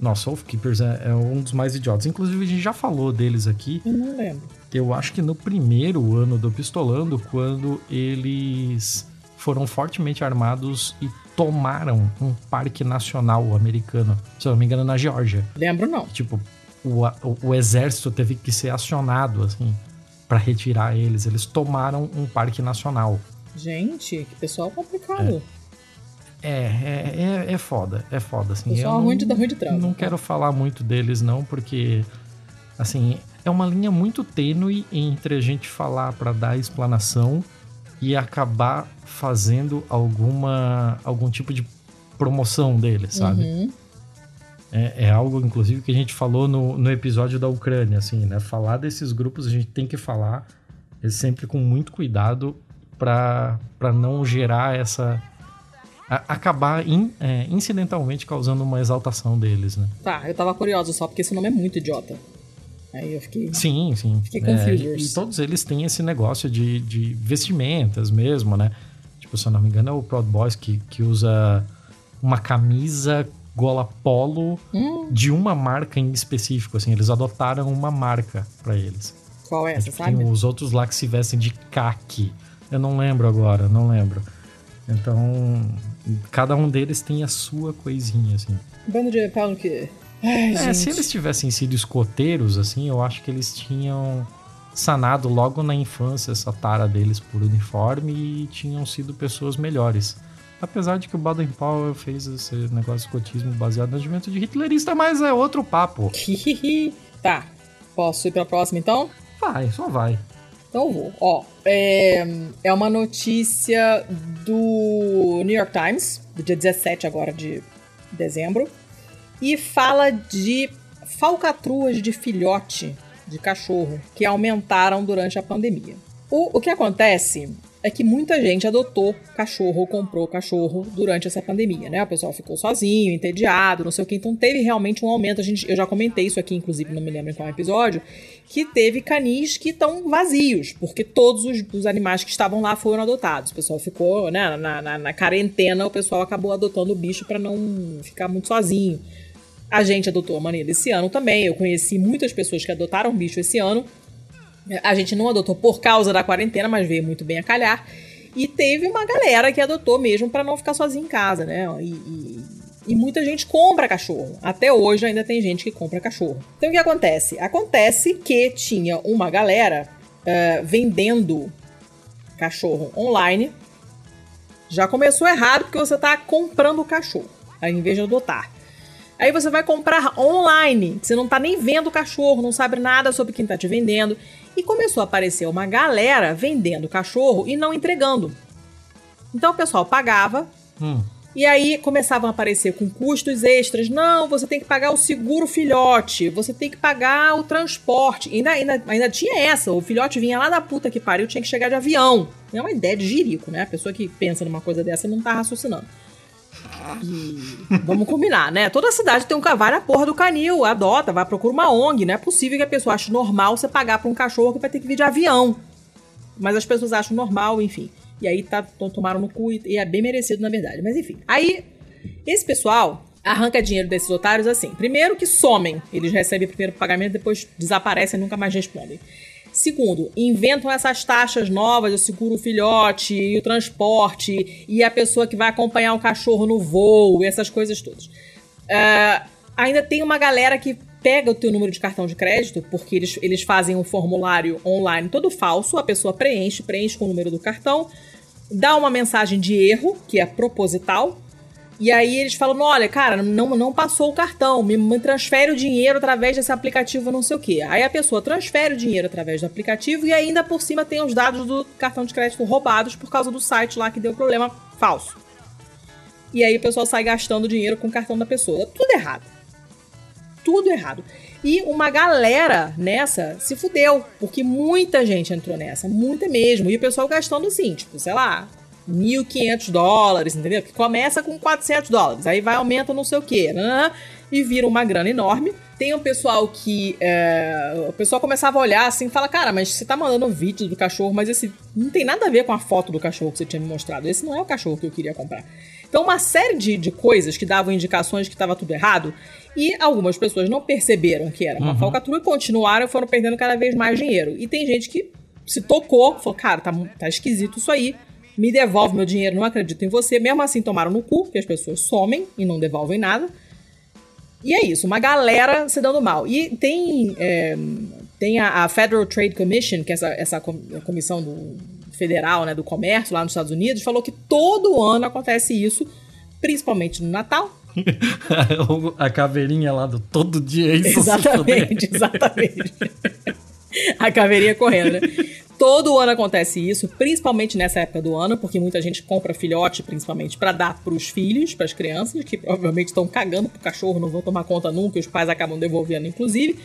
Nossa, Oath Keepers é, é, um dos mais idiotas. Inclusive, a gente já falou deles aqui. Eu não lembro. Eu acho que no primeiro ano do Pistolando, quando eles foram fortemente armados e tomaram um parque nacional americano, se eu não me engano, na Geórgia. Lembro não. Tipo, o, o, o exército teve que ser acionado, assim, para retirar eles. Eles tomaram um parque nacional. Gente, que pessoal complicado. É, é, é, é foda, é foda, assim. Pessoal ruim de, ruim de trânsito. Não quero falar muito deles, não, porque, assim, é uma linha muito tênue entre a gente falar para dar explanação e acabar fazendo alguma algum tipo de promoção deles, sabe? Uhum. É, é, algo, inclusive, que a gente falou no, no episódio da Ucrânia, assim, né? Falar desses grupos a gente tem que falar sempre com muito cuidado para não gerar essa. A, acabar in, é, incidentalmente causando uma exaltação deles, né? Tá, eu tava curioso só porque esse nome é muito idiota. Aí eu fiquei. Sim, sim. Fiquei. É, e, e, todos eles têm esse negócio de, de vestimentas mesmo, né? Se eu não me engano, é o Proud Boys que, que usa uma camisa gola polo hum. de uma marca em específico, assim. Eles adotaram uma marca para eles. Qual é essa, tipo, sabe? Tem os outros lá que se vestem de caque. Eu não lembro agora, não lembro. Então, cada um deles tem a sua coisinha, assim. Bando de pau que... Ai, é, se eles tivessem sido escoteiros, assim, eu acho que eles tinham sanado logo na infância essa tara deles por uniforme e tinham sido pessoas melhores. Apesar de que o Baden Powell fez esse negócio de escotismo baseado no argumento de hitlerista, mas é outro papo. tá. Posso ir pra próxima então? Vai, só vai. Então eu vou. Ó, é, é uma notícia do New York Times, do dia 17 agora de dezembro, e fala de falcatruas de filhote de cachorro que aumentaram durante a pandemia. O, o que acontece é que muita gente adotou cachorro ou comprou cachorro durante essa pandemia, né? O pessoal ficou sozinho, entediado, não sei o que. Então teve realmente um aumento. A gente, eu já comentei isso aqui, inclusive, não me lembro em qual episódio, que teve canis que estão vazios, porque todos os, os, animais que estavam lá foram adotados. O pessoal ficou, né? Na, na, na quarentena, o pessoal acabou adotando o bicho para não ficar muito sozinho. A gente adotou a mania desse ano também. Eu conheci muitas pessoas que adotaram bicho esse ano. A gente não adotou por causa da quarentena, mas veio muito bem a calhar. E teve uma galera que adotou mesmo para não ficar sozinho em casa, né? E, e, e, muita gente compra cachorro. Até hoje ainda tem gente que compra cachorro. Então o que acontece? Acontece que tinha uma galera uh, vendendo cachorro online. Já começou errado porque você está comprando o cachorro, ao invés de adotar. Aí você vai comprar online, você não tá nem vendo o cachorro, não sabe nada sobre quem tá te vendendo. E começou a aparecer uma galera vendendo cachorro e não entregando. Então o pessoal pagava. Hum. E aí começavam a aparecer com custos extras. Não, você tem que pagar o seguro filhote, você tem que pagar o transporte. Ainda, ainda, ainda tinha essa, o filhote vinha lá da puta que pariu, tinha que chegar de avião. É uma ideia de jirico, né? A pessoa que pensa numa coisa dessa não tá raciocinando. E vamos combinar, né? Toda cidade tem um cavalo, a porra do canil, adota, vai procurar uma ONG. Não é possível que a pessoa ache normal você pagar pra um cachorro que vai ter que vir de avião. Mas as pessoas acham normal, enfim. E aí tá, tomaram no cu e é bem merecido, na verdade. Mas enfim. Aí, esse pessoal arranca dinheiro desses otários assim. Primeiro que somem. Eles recebem primeiro o pagamento, depois desaparecem e nunca mais respondem. Segundo, inventam essas taxas novas, o seguro filhote, e o transporte, e a pessoa que vai acompanhar o cachorro no voo, essas coisas todas. Uh, ainda tem uma galera que pega o teu número de cartão de crédito, porque eles, eles fazem um formulário online todo falso, a pessoa preenche, preenche com o número do cartão, dá uma mensagem de erro, que é proposital, e aí eles falam: olha, cara, não, não passou o cartão, me, me transfere o dinheiro através desse aplicativo, não sei o quê. Aí a pessoa transfere o dinheiro através do aplicativo e ainda por cima tem os dados do cartão de crédito roubados por causa do site lá que deu problema falso. E aí o pessoal sai gastando dinheiro com o cartão da pessoa. Tudo errado. Tudo errado. E uma galera nessa se fudeu, porque muita gente entrou nessa, muita mesmo. E o pessoal gastando assim, tipo, sei lá, 1.500 dólares, entendeu? Que começa com 400 dólares, aí vai aumenta não sei o quê, né? e vira uma grana enorme. Tem um pessoal que. É, o pessoal começava a olhar assim e fala: Cara, mas você tá mandando um vídeo do cachorro, mas esse não tem nada a ver com a foto do cachorro que você tinha me mostrado. Esse não é o cachorro que eu queria comprar. Então, uma série de, de coisas que davam indicações que estava tudo errado. E algumas pessoas não perceberam que era uma uhum. falcatrua e continuaram e foram perdendo cada vez mais dinheiro. E tem gente que se tocou, falou: Cara, tá, tá esquisito isso aí me devolve meu dinheiro, não acredito em você. Mesmo assim, tomaram no cu, que as pessoas somem e não devolvem nada. E é isso, uma galera se dando mal. E tem, é, tem a, a, Federal Trade Commission, que é essa, essa comissão do, federal né, do comércio lá nos Estados Unidos, falou que todo ano acontece isso, principalmente no Natal. a caveirinha lá do todo dia é isso. Exatamente, exatamente. a caveirinha correndo, né? Todo ano acontece isso, principalmente nessa época do ano, porque muita gente compra filhote, principalmente, para dar para os filhos, para as crianças, que provavelmente estão cagando pro cachorro, não vão tomar conta nunca, e os pais acabam devolvendo, inclusive.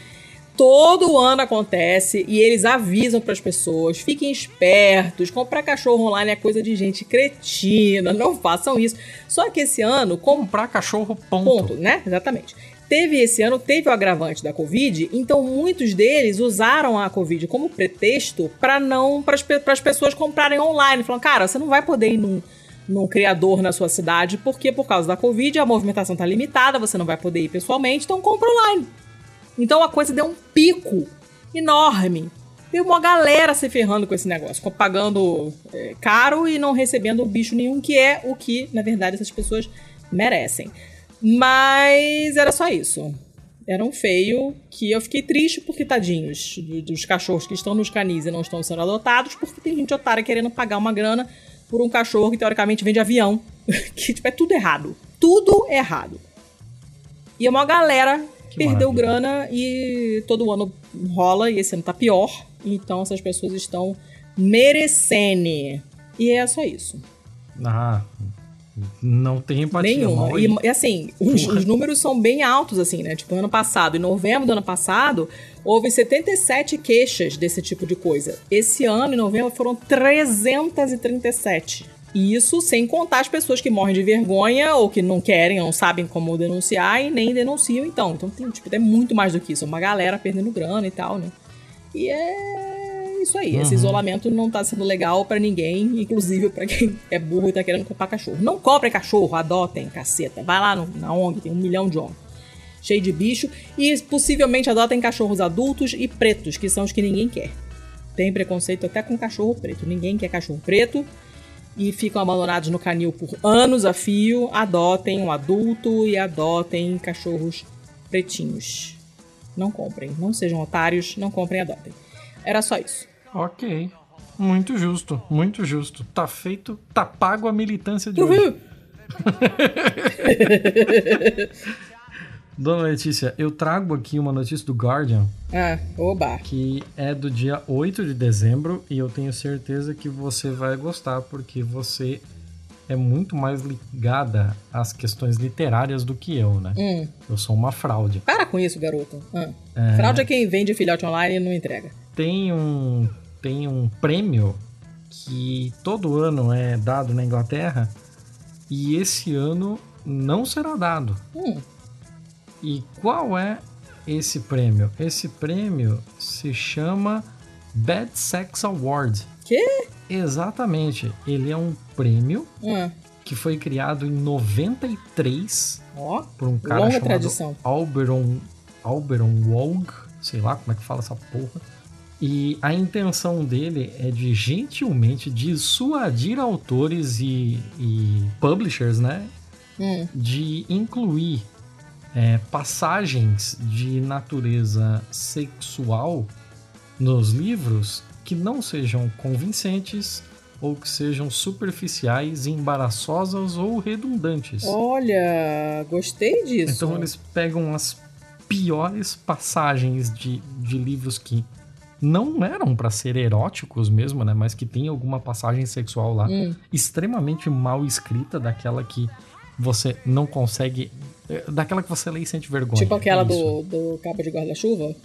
Todo ano acontece e eles avisam para as pessoas: fiquem espertos, comprar cachorro online é coisa de gente cretina, não façam isso. Só que esse ano. Comprar cachorro, ponto. Ponto, né? Exatamente teve esse ano, teve o agravante da Covid, então muitos deles usaram a Covid como pretexto para não para as pessoas comprarem online. Falando, cara, você não vai poder ir num, num criador na sua cidade, porque por causa da Covid a movimentação tá limitada, você não vai poder ir pessoalmente, então compra online. Então a coisa deu um pico enorme. Deu uma galera se ferrando com esse negócio, pagando é, caro e não recebendo bicho nenhum, que é o que, na verdade, essas pessoas merecem. Mas era só isso. Era um feio que eu fiquei triste porque, tadinhos, dos cachorros que estão nos canis e não estão sendo adotados, porque tem gente otária querendo pagar uma grana por um cachorro que teoricamente vende avião. que tipo, é tudo errado. Tudo errado. E uma galera que perdeu maravilha. grana e todo ano rola e esse ano tá pior. Então essas pessoas estão merecendo. E é só isso. Ah, não tem empatia. Nenhuma. E, e assim, os, os, números são bem altos, assim, né? Tipo, ano passado, em novembro do ano passado, houve 77 queixas desse tipo de coisa. Esse ano, em novembro, foram 337. E isso sem contar as pessoas que morrem de vergonha ou que não querem, não sabem como denunciar e nem denunciam, então. Então, tem, tipo, é muito mais do que isso. É uma galera perdendo grana e tal, né? E é isso aí. Uhum. Esse isolamento não tá sendo legal para ninguém, inclusive para quem é burro e tá querendo comprar cachorro. Não comprem cachorro, adotem, caceta. Vai lá no, na ONG, tem um milhão de ONG. Cheio de bicho. E possivelmente adotem cachorros adultos e pretos, que são os que ninguém quer. Tem preconceito até com cachorro preto. Ninguém quer cachorro preto e ficam abandonados no canil por anos a fio, adotem um adulto e adotem cachorros pretinhos. Não comprem, não sejam otários, não comprem, adotem. Era só isso. Ok. Muito justo, muito justo. Tá feito, tá pago a militância de Uhul. hoje. Dona Letícia, eu trago aqui uma notícia do Guardian. Ah, oba. Que é do dia 8 de dezembro e eu tenho certeza que você vai gostar porque você é muito mais ligada às questões literárias do que eu, né? Hum. Eu sou uma fraude. Para com isso, garoto. Ah. É... Fraude é quem vende filhote online e não entrega tem um, tem um prêmio que todo ano é dado na Inglaterra e esse ano não será dado. Hum. E qual é esse prêmio? Esse prêmio se chama Bad Sex Award. Que? Exatamente. Ele é um prêmio hum. que foi criado em 93 oh, por um cara chamado tradição. Alberon, Alberon Wong, sei lá como é que fala essa porra. E a intenção dele é de gentilmente dissuadir autores e, e publishers, né? Hum. De incluir é, passagens de natureza sexual nos livros que não sejam convincentes ou que sejam superficiais, embaraçosas ou redundantes. Olha, gostei disso. Então eles pegam as piores passagens de, de livros que não eram para ser eróticos mesmo, né? Mas que tem alguma passagem sexual lá hum. extremamente mal escrita, daquela que você não consegue. Eh, daquela que você lê e sente vergonha. Tipo aquela do, do capa de guarda-chuva?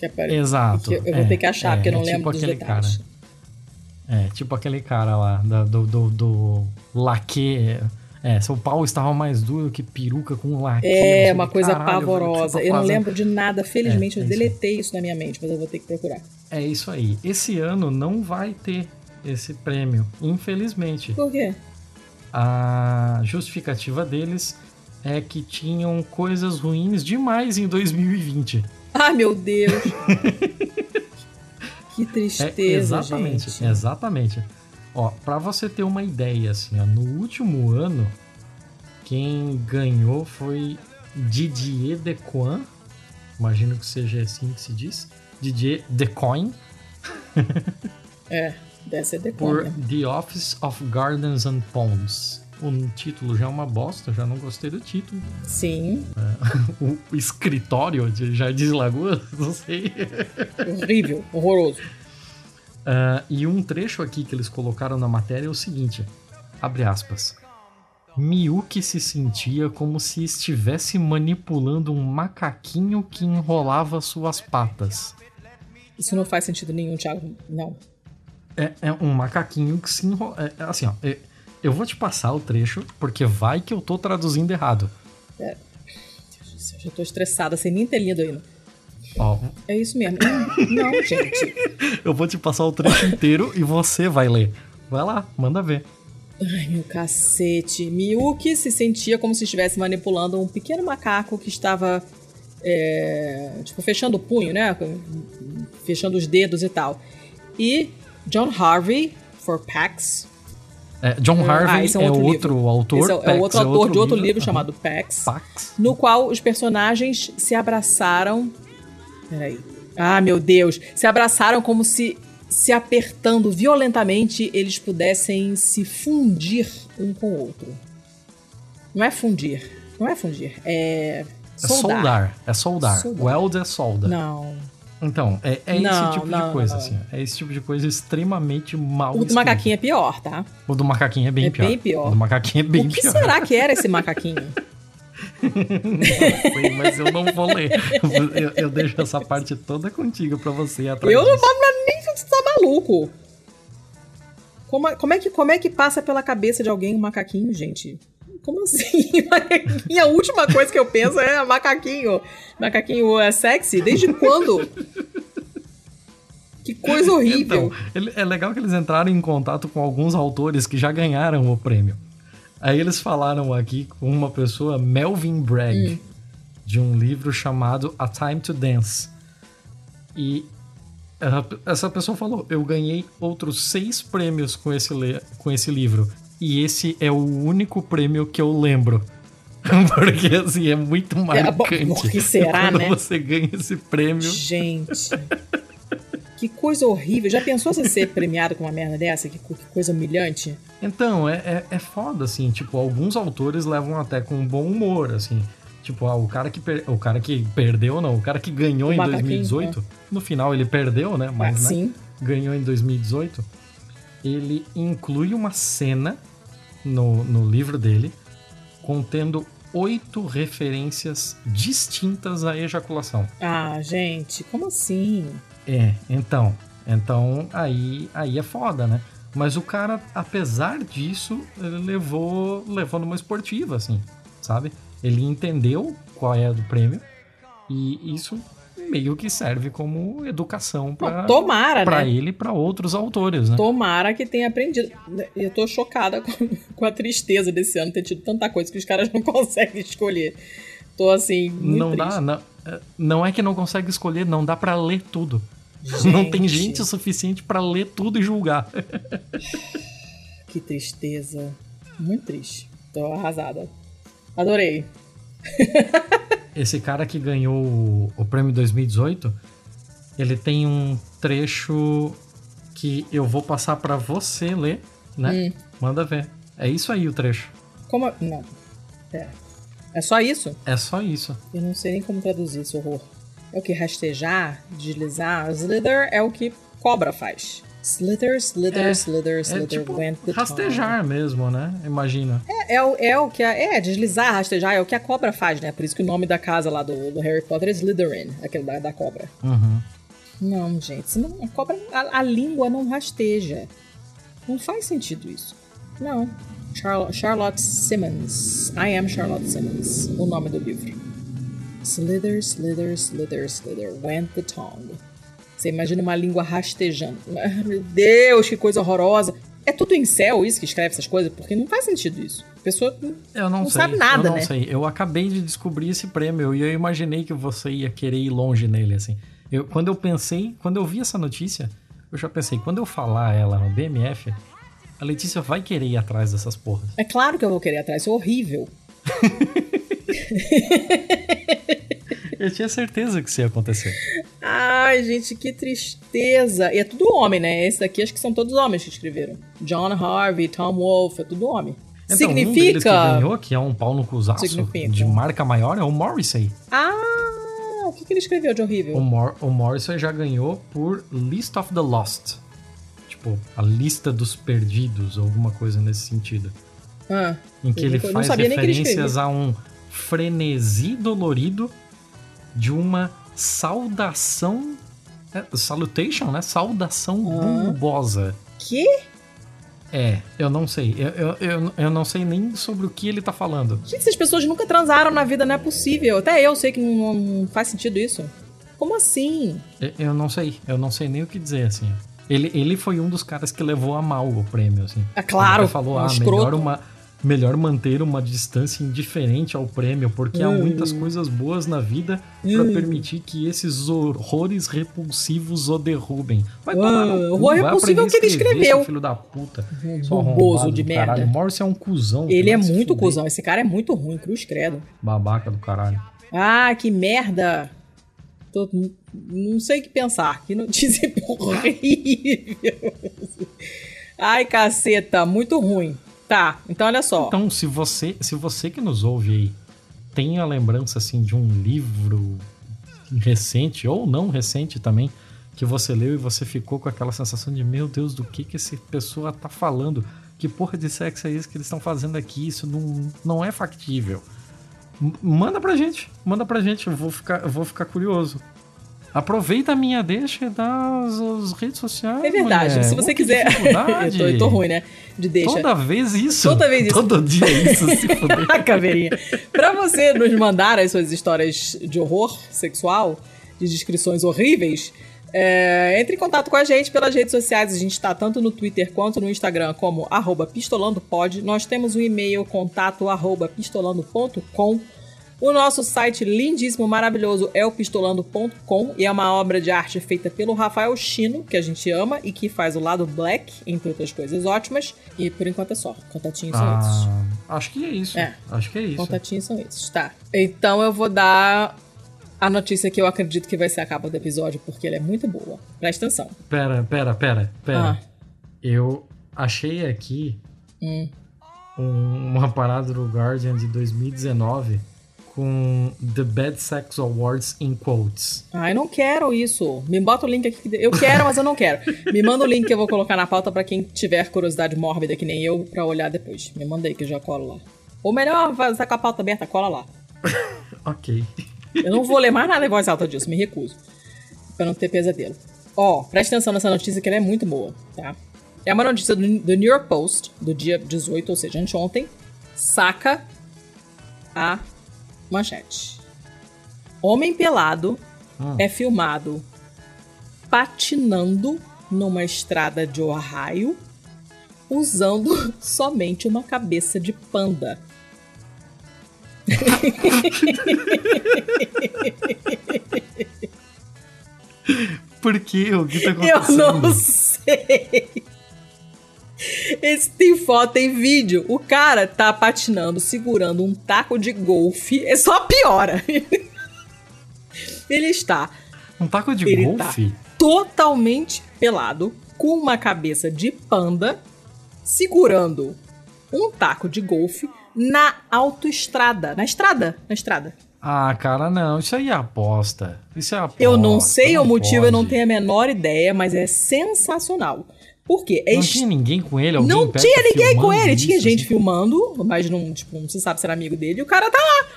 É Exato. eu vou é, ter que achar, é, porque eu não é lembro tipo dos detalhes. Cara, é, tipo aquele cara lá, do, do, do laque é, seu pau estava mais duro que peruca com laque. É, uma coisa caralho, pavorosa. Eu, não lembro de nada, felizmente é, é eu deletei isso. isso na minha mente, mas eu vou ter que procurar. É isso aí. Esse ano não vai ter esse prêmio, infelizmente. Por quê? A justificativa deles é que tinham coisas ruins demais em 2020. Ah, meu Deus! que tristeza, é, exatamente, gente. Exatamente. Ó, pra você ter uma ideia, assim, ó, no último ano, quem ganhou foi Didier Decoin. Imagino que seja assim que se diz. Didier Decoin. é, deve ser Decoin. Por The Office of Gardens and Ponds. O título já é uma bosta, já não gostei do título. Sim. É, o, escritório de Jardim Lagoas, não sei. Horrível, horroroso. Uh, e um trecho aqui que eles colocaram na matéria é o seguinte: abre aspas. Miyuki se sentia como se estivesse manipulando um macaquinho que enrolava suas patas. Isso não faz sentido nenhum, Thiago. Não. É, é um macaquinho que se enrola. É, é assim, ó. É, eu vou te passar o trecho, porque vai que eu tô traduzindo errado. É. Eu já tô estressada, sem nem ter lido ainda. É isso mesmo. Não, gente. Eu vou te passar o trecho inteiro e você vai ler. Vai lá, manda ver. Ai, meu cacete. Miyuki se sentia como se estivesse manipulando um pequeno macaco que estava. É, tipo, fechando o punho, né? Fechando os dedos e tal. E John Harvey, for Pax. É, John ah, Harvey ah, é, é, outro, outro autor. É, é outro autor outro de outro livro, livro chamado Pax, Pax. No qual os personagens se abraçaram. Peraí. Ah, meu Deus! Se abraçaram como se se apertando violentamente, eles pudessem se fundir um com o outro. Não é fundir. Não é fundir. É. Soldar. É soldar. É soldar. soldar. Weld é solda. Não. Então, é, é não, esse tipo não, de coisa, não, assim. É esse tipo de coisa extremamente mal. O do macaquinho é pior, tá? O do macaquinho é bem é pior. bem pior. O do macaquinho é bem pior. O que pior. será que era esse macaquinho? não sei, mas eu não vou ler. Eu, eu, deixo essa parte toda contigo pra você atrás. Eu não vou nem se você tá maluco. Como, como, é que, como é que passa pela cabeça de alguém um macaquinho, gente? Como assim? Macaquinho? A última coisa que eu penso é macaquinho. Macaquinho é sexy? Desde quando? Que coisa horrível. Então, é legal que eles entraram em contato com alguns autores que já ganharam o prêmio. Aí eles falaram aqui com uma pessoa, Melvin Bragg, hum. de um livro chamado A Time to Dance. E essa pessoa falou: Eu ganhei outros seis prêmios com esse, com esse livro. E esse é o único prêmio que eu lembro. Porque assim, é muito marcante. É, por que será, quando né? você ganha esse prêmio. Gente. Que coisa horrível. Já pensou você ser premiado com uma merda dessa? Que, que coisa humilhante. Então, é, é, é, foda, assim. Tipo, alguns autores levam até com bom humor, assim. Tipo, ah, o cara que, per... o cara que perdeu, não, o cara que ganhou o em 2018, né? no final ele perdeu, né? Mas, ah, né? Ganhou em 2018. Ele inclui uma cena no, no livro dele contendo oito referências distintas à ejaculação. Ah, gente, como assim? É, então. Então, aí, aí é foda, né? Mas o cara, apesar disso, ele levou, levou numa esportiva, assim, sabe? Ele entendeu qual é do prêmio e isso meio que serve como educação para tomara para né? ele e para outros autores né tomara que tenha aprendido eu tô chocada com, com, a tristeza desse ano ter tido tanta coisa que os caras não conseguem escolher tô assim não triste. dá não, é, não é que não consegue escolher não dá para ler tudo Gente. Não tem gente o suficiente para ler tudo e julgar. Que tristeza. Muito triste. Tô arrasada. Adorei. Esse cara que ganhou o, o prêmio 2018, ele tem um trecho que eu vou passar para você ler, né? Hum. Manda ver. É isso aí o trecho. Como? Não. É. É só isso? É só isso. Eu não sei nem como traduzir esse horror é o que rastejar, deslizar. Slither é o que cobra faz. Slither, slither, é, slither, slither, é tipo went the Rastejar mesmo, né? Imagina. É, é, o, é o que a, é, deslizar, rastejar, é o que a cobra faz, né? Por isso que o nome da casa lá do, do Harry Potter é Slytherin, aquele da, da cobra. Uhum. Não, gente, senão a cobra, a, a, língua não rasteja. Não faz sentido isso. Não. Charlotte Simmons. I am Charlotte Simmons, o nome do livro. Slither, slither, slither, slither, went the tongue. Você imagina uma língua rastejando. Ah, meu Deus, que coisa horrorosa. É tudo em céu isso que escreve essas coisas? Porque não faz sentido isso. A pessoa eu não, não sei, sabe nada, eu não né? sei. Eu acabei de descobrir esse prêmio e eu imaginei que você ia querer ir longe nele, assim. Eu, quando eu pensei, quando eu vi essa notícia, eu já pensei, quando eu falar ela no BMF, a Letícia vai querer ir atrás dessas porras. É claro que eu vou querer ir atrás, isso é horrível. Eu tinha certeza que isso ia acontecer. Ai, gente, que tristeza. E é tudo homem, né? Esse daqui acho que são todos homens que escreveram. John Harvey, Tom Wolfe, é tudo homem. Então, significa... um deles que ganhou, que é um pau no cusaço de marca maior, é o Morrissey. Ah, o que, que ele escreveu de horrível? O, Mor o Morrissey já ganhou por List of the Lost. tipo a lista dos perdidos, alguma coisa nesse sentido. Ah, em que ele faz referências a um frenesi dolorido de uma saudação. É, salutation, né? Saudação bulbosa. Que? É, eu não sei. Eu, eu, eu, eu, não sei nem sobre o que ele tá falando. Gente, essas pessoas nunca transaram na vida, não é possível. Até eu sei que não, não faz sentido isso. Como assim? Eu, eu, não sei. Eu não sei nem o que dizer, assim. Ele, ele foi um dos caras que levou a mal o prêmio, assim. É claro. Ele falou, um ah, escroto. melhor uma melhor manter uma distância indiferente ao prêmio, porque hum. há muitas coisas boas na vida hum. para permitir que esses horrores repulsivos o derrubem. Vai tomar o horror repulsivo é o que ele escreveu. Filho da puta. Burboso de merda. Caralho. Morse é um cuzão. Ele é muito cuzão. Esse cara é muito ruim, cruz credo. Babaca do caralho. Ah, que merda. Tô, não sei o que pensar. Que notícia horrível. Ai, caceta, muito ruim. Tá, então olha só. Então, se você, se você que nos ouve aí tem a lembrança assim de um livro recente ou não recente também que você leu e você ficou com aquela sensação de meu Deus, do que que essa pessoa tá falando? Que porra de sexo é isso que eles estão fazendo aqui? Isso não, não é factível. Manda pra gente, manda pra gente, eu vou ficar, eu vou ficar curioso. Aproveita a minha deixa e dá as, as redes sociais. É verdade. Mulher. Se você quiser. eu, tô, eu tô ruim, né? De deixa. Toda vez isso. Toda vez isso. Todo dia isso, se fuder. a caveirinha. Pra você nos mandar as suas histórias de horror sexual, de descrições horríveis, é, entre em contato com a gente pelas redes sociais. A gente está tanto no Twitter quanto no Instagram como pistolandopod. Nós temos o um e-mail contato pistolando.com. O nosso site lindíssimo, maravilhoso é o pistolando.com e é uma obra de arte feita pelo Rafael Chino, que a gente ama e que faz o lado black, entre outras coisas ótimas. E por enquanto é só. Contatinhos são ah, esses. Acho que é isso. É. Acho que é isso. Contatinhos são esses, tá. Então eu vou dar a notícia que eu acredito que vai ser a capa do episódio, porque ela é muito boa. Presta atenção. Pera, pera, pera, pera. Ah. Eu achei aqui hum. um, uma parada do Guardian de 2019 com The Bad Sex Awards in quotes. Ai, não quero isso. Me bota o link aqui. Eu quero, mas eu não quero. Me manda o link que eu vou colocar na pauta para quem tiver curiosidade mórbida que nem eu para olhar depois. Me manda aí que eu já colo lá. Ou melhor, tá com a pauta aberta, cola lá. ok. Eu não vou ler mais nada em voz alta disso, me recuso. Pra não ter pesadelo. Ó, oh, presta atenção nessa notícia que ela é muito boa, tá? É uma notícia do, do New York Post, do dia 18, ou seja, anteontem. Saca a Manchete. Homem pelado hum. é filmado patinando numa estrada de Ohio usando somente uma cabeça de panda. Por que? O que tá acontecendo? Eu não sei. Esse tem foto, tem vídeo. O cara tá patinando, segurando um taco de golfe. É só piora. ele está. Um taco de ele tá golfe? Tá totalmente pelado, com uma cabeça de panda, segurando um taco de golfe na autoestrada. Na estrada? Na estrada. Ah, cara, não. Isso aí é aposta. Isso é aposta. Eu não sei não o motivo, pode. eu não tenho a menor ideia, mas é sensacional. Por quê? É não est... tinha ninguém com ele? Alguém não tinha ninguém com ele. Isso, tinha gente assim? filmando, mas não, tipo, não se sabe se era amigo dele. E o cara tá lá.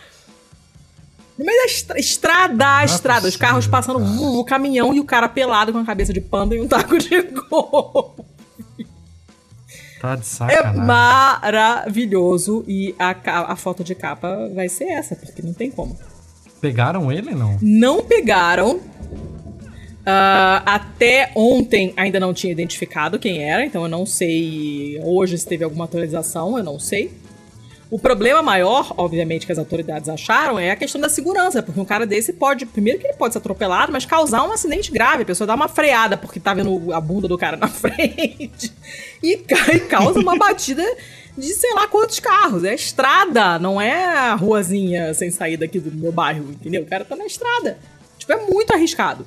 No meio da estra... estrada, é estrada. Os carros passando, o caminhão e o cara pelado com a cabeça de panda e um taco de gol. Tá de sacanagem. É maravilhoso. E a, a foto de capa vai ser essa, porque não tem como. Pegaram ele, não? Não pegaram. Uh, até ontem ainda não tinha identificado quem era, então eu não sei hoje se teve alguma atualização, eu não sei. O problema maior, obviamente, que as autoridades acharam é a questão da segurança, porque um cara desse pode, primeiro que ele pode ser atropelado, mas causar um acidente grave, a pessoa dá uma freada porque tá vendo a bunda do cara na frente e, e causa uma batida de sei lá quantos carros. É estrada, não é a ruazinha sem saída aqui do meu bairro, entendeu? O cara tá na estrada. Tipo, é muito arriscado.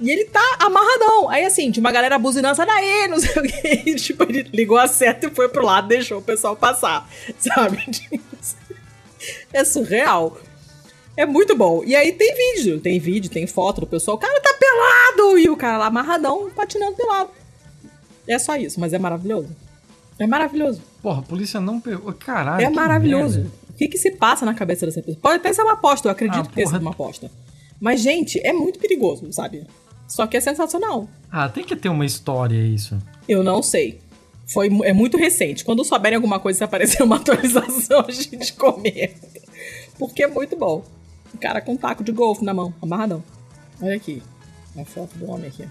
E ele tá amarradão. Aí assim, tinha uma galera buzinando, sai daí, não sei o que. E, tipo, ele ligou a seta e foi pro lado, deixou o pessoal passar. Sabe? é surreal. É muito bom. E aí tem vídeo, tem vídeo, tem foto do pessoal. O cara tá pelado! E o cara lá amarradão, patinando pelado. É só isso, mas é maravilhoso. É maravilhoso. Porra, a polícia não pegou. Caralho. É maravilhoso. Merda. O que, que se passa na cabeça dessa pessoa? Pode até ser uma aposta, eu acredito ah, que tenha sido uma aposta. Mas, gente, é muito perigoso, sabe? Só que é sensacional. Ah, tem que ter uma história isso. Eu não sei. Foi, é muito recente. Quando souberem alguma coisa, se aparecer uma atualização, a gente comenta. Porque é muito bom. O cara com um taco de golfe na mão, amarradão. Olha aqui. A foto do homem aqui.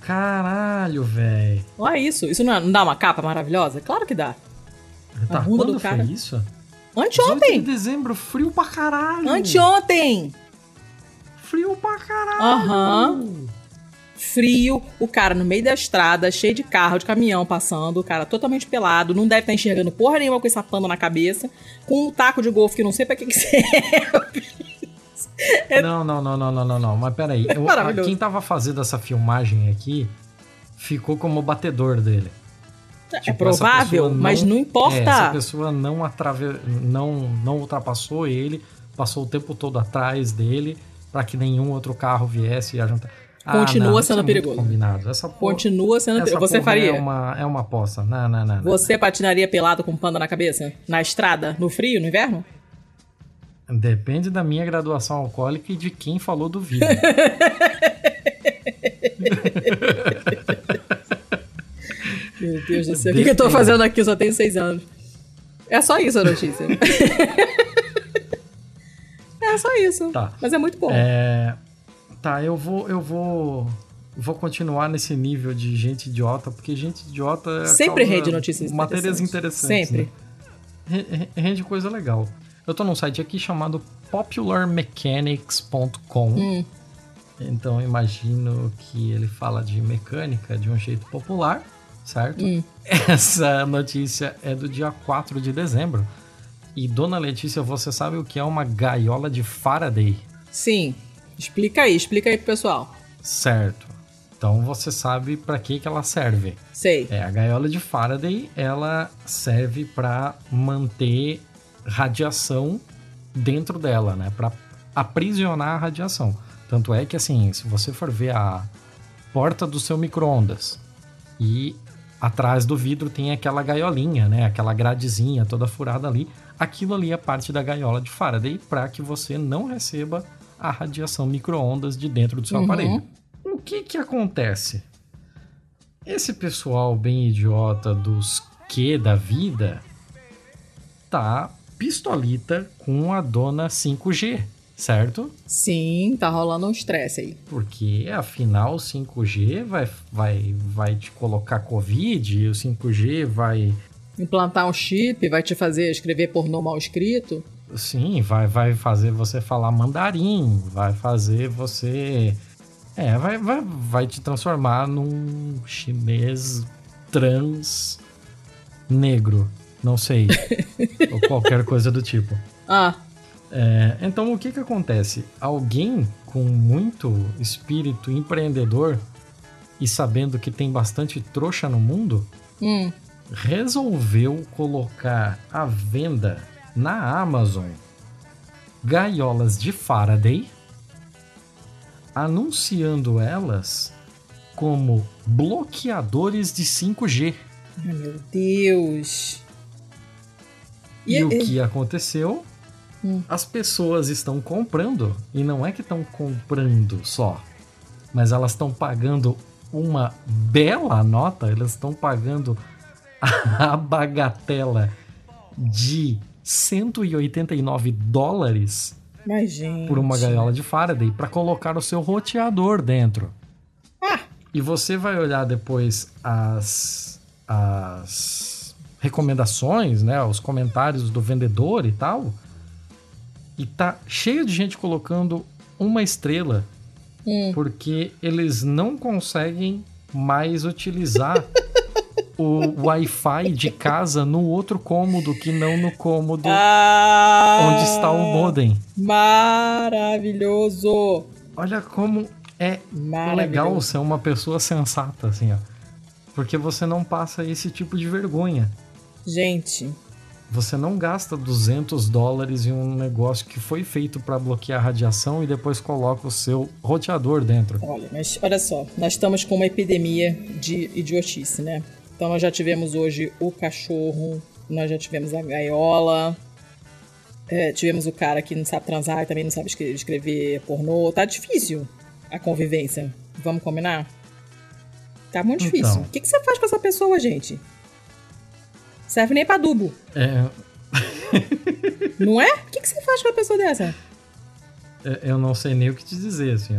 Caralho, velho. Olha isso. Isso não, é, não, dá uma capa maravilhosa? Claro que dá. Tá, a bunda do cara. isso? Anteontem. de dezembro, frio pra caralho. Anteontem. Frio pra caralho. Aham. Uhum. Frio, o cara no meio da estrada, cheio de carro, de caminhão passando, o cara totalmente pelado, não deve estar tá enxergando porra nenhuma com essa panda na cabeça, com um taco de golfe que não sei pra que, que serve. É... Não, não, não, não, não, não, não. Mas peraí. Eu, quem tava fazendo essa filmagem aqui ficou como batedor dele. É tipo, provável, não, mas não importa. É, essa pessoa não, atrave, não, não ultrapassou ele, passou o tempo todo atrás dele para que nenhum outro carro viesse e a juntar. Ah, Continua não, sendo é perigoso. Combinado. Essa Continua sendo perigoso. Você faria? É uma, é uma aposta. Não, não, não, Você patinaria pelado com panda na cabeça? Na estrada? No frio? No inverno? Depende da minha graduação alcoólica e de quem falou do vídeo. Meu Deus do céu. O que, que eu tô fazendo aqui? Eu só tenho seis anos. É só isso a notícia. é só isso. Tá. Mas é muito bom. É... Tá, eu vou, eu vou, vou continuar nesse nível de gente idiota, porque gente idiota sempre rende notícias matérias interessantes. Sempre. Né? Rende coisa legal. Eu tô num site aqui chamado popularmechanics.com. Hum. Então imagino que ele fala de mecânica de um jeito popular, certo? Hum. Essa notícia é do dia 4 de dezembro. E dona Letícia, você sabe o que é uma gaiola de Faraday? Sim. Explica aí, explica aí pro pessoal. Certo. Então você sabe para que que ela serve. Sei. É a gaiola de Faraday, ela serve para manter radiação dentro dela, né? Para aprisionar a radiação. Tanto é que, assim, se você for ver a porta do seu micro-ondas e atrás do vidro tem aquela gaiolinha, né? Aquela gradezinha toda furada ali. Aquilo ali é parte da gaiola de Faraday para que você não receba a radiação micro-ondas de dentro do seu uhum. aparelho. O que que acontece? Esse pessoal bem idiota dos que da vida tá pistolita com a dona 5G, certo? Sim, tá rolando um estresse aí. Porque afinal o 5G vai, vai, vai te colocar Covid, e o 5G vai. Implantar um chip, vai te fazer escrever pornô mal escrito. Sim, vai, vai fazer você falar mandarim, vai fazer você. É, vai, vai, vai te transformar num chinês trans negro. Não sei. ou qualquer coisa do tipo. Ah. É, então o que que acontece? Alguém com muito espírito empreendedor e sabendo que tem bastante trouxa no mundo, hum. Resolveu colocar à venda na Amazon gaiolas de Faraday, anunciando elas como bloqueadores de 5G. Ai, meu Deus! E, e o que aconteceu? Hum. As pessoas estão comprando, e não é que estão comprando só, mas elas estão pagando uma bela nota, elas estão pagando a bagatela de 189 dólares Mas, por uma gaiola de Faraday para colocar o seu roteador dentro. Ah. E você vai olhar depois as, as recomendações, né, os comentários do vendedor e tal. E tá cheio de gente colocando uma estrela hum. porque eles não conseguem mais utilizar o Wi-Fi de casa no outro cômodo que não no cômodo ah, onde está o modem. Maravilhoso! Olha como é legal ser uma pessoa sensata, assim, ó. Porque você não passa esse tipo de vergonha. Gente, você não gasta 200 dólares em um negócio que foi feito para bloquear a radiação e depois coloca o seu roteador dentro. Olha, mas olha só, nós estamos com uma epidemia de idiotice, né? Então nós já tivemos hoje o cachorro, nós já tivemos a gaiola, é, tivemos o cara que não sabe transar e também não sabe escrever pornô. Tá difícil a convivência. Vamos combinar? Tá muito difícil. Então. O que, que você faz com essa pessoa, gente? Serve nem pra adubo. É. não é? O que, que você faz com uma pessoa dessa? É, eu não sei nem o que te dizer, assim.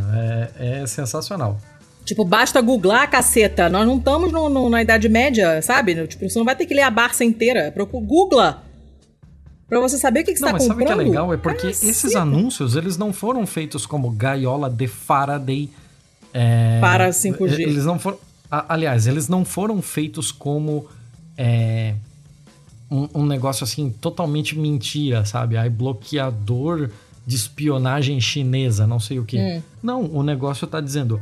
É, é sensacional. Tipo, basta googlar, caceta. Nós não estamos no, no, na Idade Média, sabe? Tipo, você não vai ter que ler a Barça inteira. Googla! Pra você saber o que, que você não, tá mas comprando. Sabe o que é legal? É porque esses anúncios, eles não foram feitos como gaiola de Faraday. É, Para 5G. Eles não foram... Aliás, eles não foram feitos como... É, um, um, negócio assim totalmente mentira, sabe? Aí bloqueador de espionagem chinesa, não sei o que. Hum. Não, o negócio tá dizendo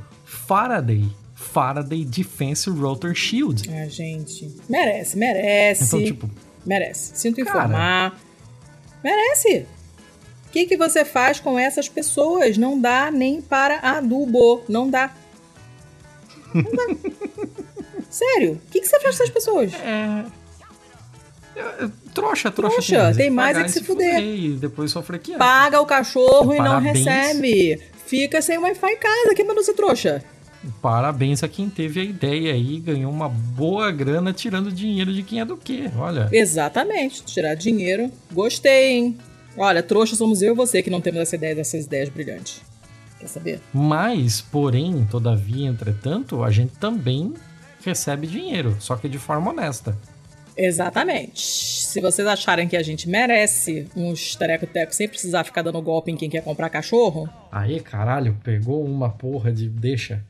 Faraday. Faraday Defense Rotor Shield. Ah, gente. Merece, merece. Então, tipo. Merece. Sinto informar. Cara, merece. O que, que você faz com essas pessoas? Não dá nem para adubo. Não dá. Não dá. Sério. O que, que você faz com essas pessoas? É. Trouxa, trouxa. trouxa tem mais é que se fuder. Depois sofrer aqui. Paga o cachorro e não recebe. Fica sem Wi-Fi em casa. Quem mandou ser trouxa? Parabéns a quem teve a ideia aí, ganhou uma boa grana tirando dinheiro de quem é do quê, olha. Exatamente, tirar dinheiro. Gostei, hein? Olha, trouxa somos eu e você que não temos essa ideia dessas ideias brilhantes. Quer saber? Mas, porém, todavia, entretanto, a gente também recebe dinheiro, só que de forma honesta. Exatamente. Se vocês acharem que a gente merece uns tereco-teco sem precisar ficar dando golpe em quem quer comprar cachorro. Aí, caralho, pegou uma porra de deixa.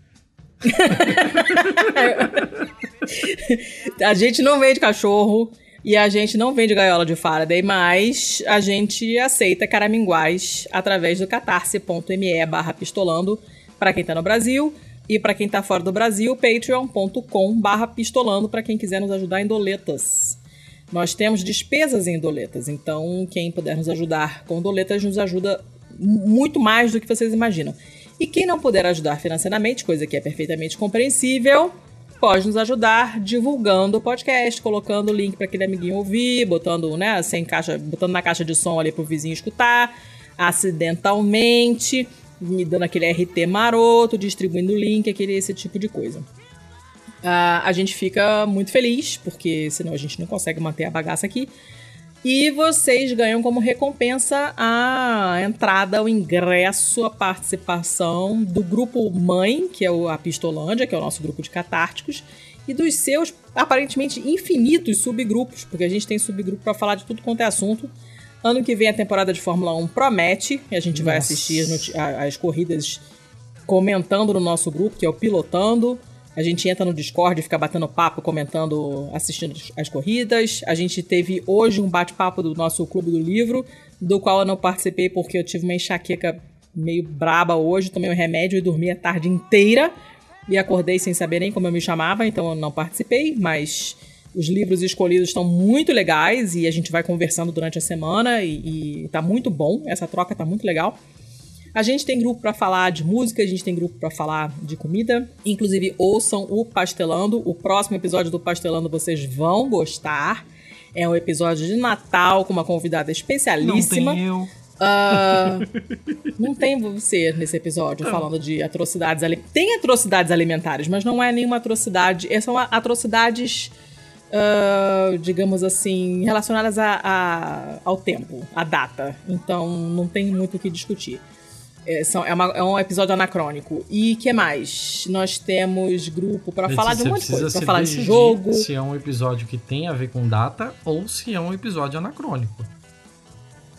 a gente não vende cachorro e a gente não vende gaiola de Faraday, mas a gente aceita caraminguais através do catarse.me barra pistolando para quem tá no Brasil e para quem tá fora do Brasil, patreon.com barra pistolando para quem quiser nos ajudar em doletas. Nós temos despesas em doletas, então quem puder nos ajudar com doletas nos ajuda muito mais do que vocês imaginam. E quem não puder ajudar financeiramente, coisa que é perfeitamente compreensível, pode nos ajudar divulgando o podcast, colocando o link para aquele amiguinho ouvir, botando, né, sem caixa, botando na caixa de som ali pro vizinho escutar, acidentalmente, me dando aquele RT maroto, distribuindo o link, aquele esse tipo de coisa. Uh, a gente fica muito feliz, porque senão a gente não consegue manter a bagaça aqui. E vocês ganham como recompensa a entrada, o ingresso, a participação do grupo Mãe, que é a Pistolândia, que é o nosso grupo de catárticos, e dos seus aparentemente infinitos subgrupos, porque a gente tem subgrupo para falar de tudo quanto é assunto. Ano que vem a temporada de Fórmula 1 promete, e a gente Nossa. vai assistir as, as corridas comentando no nosso grupo, que é o Pilotando. A gente entra no Discord, fica batendo papo, comentando, assistindo as corridas. A gente teve hoje um bate-papo do nosso Clube do Livro, do qual eu não participei porque eu tive uma enxaqueca meio braba hoje, tomei um remédio e dormi a tarde inteira. E acordei sem saber nem como eu me chamava, então eu não participei, mas os livros escolhidos estão muito legais e a gente vai conversando durante a semana e, e tá muito bom, essa troca tá muito legal. A gente tem grupo para falar de música, a gente tem grupo para falar de comida. Inclusive, ouçam o Pastelando. O próximo episódio do Pastelando vocês vão gostar. É um episódio de Natal com uma convidada especialíssima. Não tem eu. Uh, não tem você nesse episódio falando de atrocidades alimentares. Tem atrocidades alimentares, mas não é nenhuma atrocidade. São atrocidades, uh, digamos assim, relacionadas a, a, ao tempo, à data. Então não tem muito o que discutir. É, são, é, uma, é, um episódio anacrônico. E que mais? Nós temos grupo para falar de um monte de coisa. Pra falar de jogo. Se é um episódio que tem a ver com data ou se é um episódio anacrônico.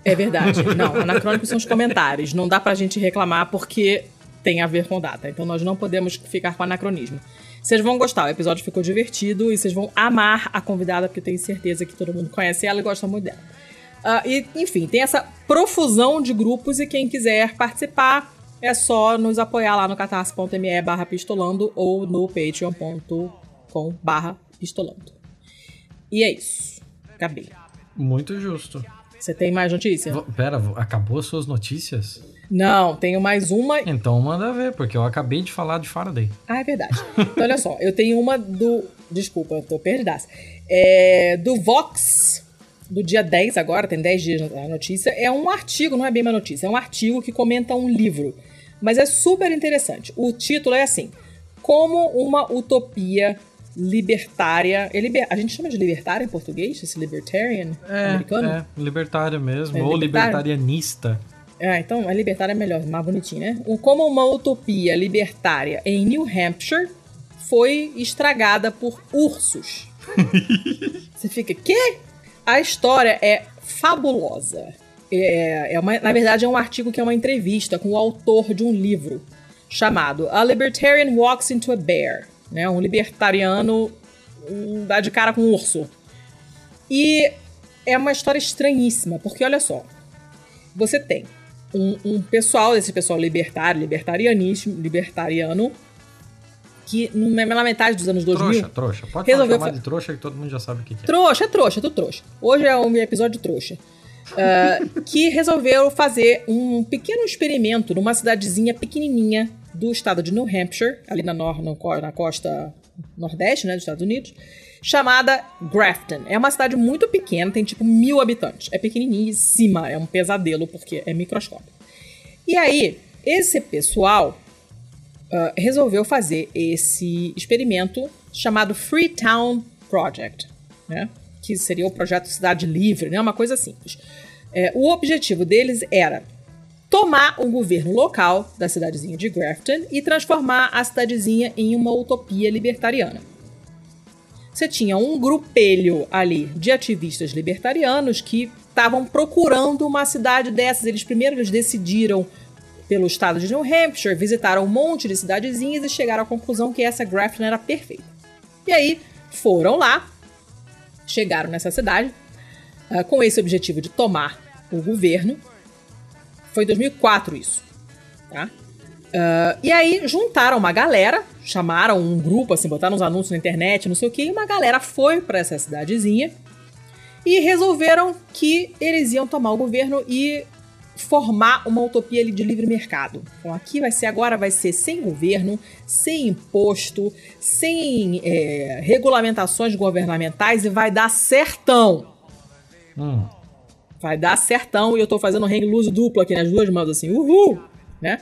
É verdade. Não, anacrônicos são os comentários. Não dá pra gente reclamar porque tem a ver com data. Então nós não podemos ficar com anacronismo. Vocês vão gostar, o episódio ficou divertido e vocês vão amar a convidada, porque eu tenho certeza que todo mundo conhece ela e gosta muito dela. Uh, e, enfim, tem essa profusão de grupos e quem quiser participar é só nos apoiar lá no catarse.me barra pistolando ou no patreon.com barra pistolando. E é isso. Acabei. Muito justo. Você tem mais notícia? V pera, acabou as suas notícias? Não, tenho mais uma. Então manda ver, porque eu acabei de falar de Faraday. Ah, é verdade. Então olha só, eu tenho uma do. Desculpa, eu tô perdidaça. É, do Vox, do dia 10 agora, tem 10 dias a notícia. É um artigo, não é bem uma notícia, é um artigo que comenta um livro. Mas é super interessante. O título é assim: Como uma utopia libertária. É liber, a gente chama de libertária em português? Esse libertarian é, americano? É, libertária mesmo, é ou libertarianista. É, então a libertária é melhor, mais bonitinho, né? O Como uma utopia libertária em New Hampshire foi estragada por ursos. Você fica, quê? A história é fabulosa. É, é uma, na verdade, é um artigo que é uma entrevista com o autor de um livro chamado A Libertarian Walks into a Bear né? Um libertariano dá de cara com um urso. E é uma história estranhíssima, porque olha só, você tem um, um pessoal, esse pessoal libertário, libertarianismo, libertariano, que na metade dos anos 2000... Trouxa, trouxa. Pode resolveu chamar de trouxa que todo mundo já sabe o que, é. Trouxa, trouxa, tu trouxa. Hoje é um episódio de trouxa. Uh, que resolveu fazer um pequeno experimento numa cidadezinha pequenininha do estado de New Hampshire, ali na, nor no, na costa nordeste né, dos Estados Unidos, chamada Grafton. É uma cidade muito pequena, tem tipo mil habitantes. É pequeniníssima, é um pesadelo porque é microscópio. E aí, esse pessoal uh, resolveu fazer esse experimento chamado Freetown Project, né? que seria o projeto Cidade Livre, né? uma coisa simples. É, o objetivo deles era tomar o governo local da cidadezinha de Grafton e transformar a cidadezinha em uma utopia libertariana. Você tinha um grupelho ali de ativistas libertarianos que estavam procurando uma cidade dessas. Eles primeiro eles decidiram pelo estado de New Hampshire, visitaram um monte de cidadezinhas e chegaram à conclusão que essa Grafton era perfeita. E aí foram lá, chegaram nessa cidade uh, com esse objetivo de tomar o governo foi em 2004 isso. Tá? Uh, e aí juntaram uma galera, chamaram um grupo, assim, botaram uns anúncios na internet, não sei o que, e uma galera foi para essa cidadezinha e resolveram que eles iam tomar o governo e formar uma utopia de livre mercado. Então aqui vai ser agora vai ser sem governo, sem imposto, sem é, regulamentações governamentais e vai dar certão. Hum vai dar certão e eu tô fazendo hang loose duplo aqui nas duas mãos, assim, uhul, né?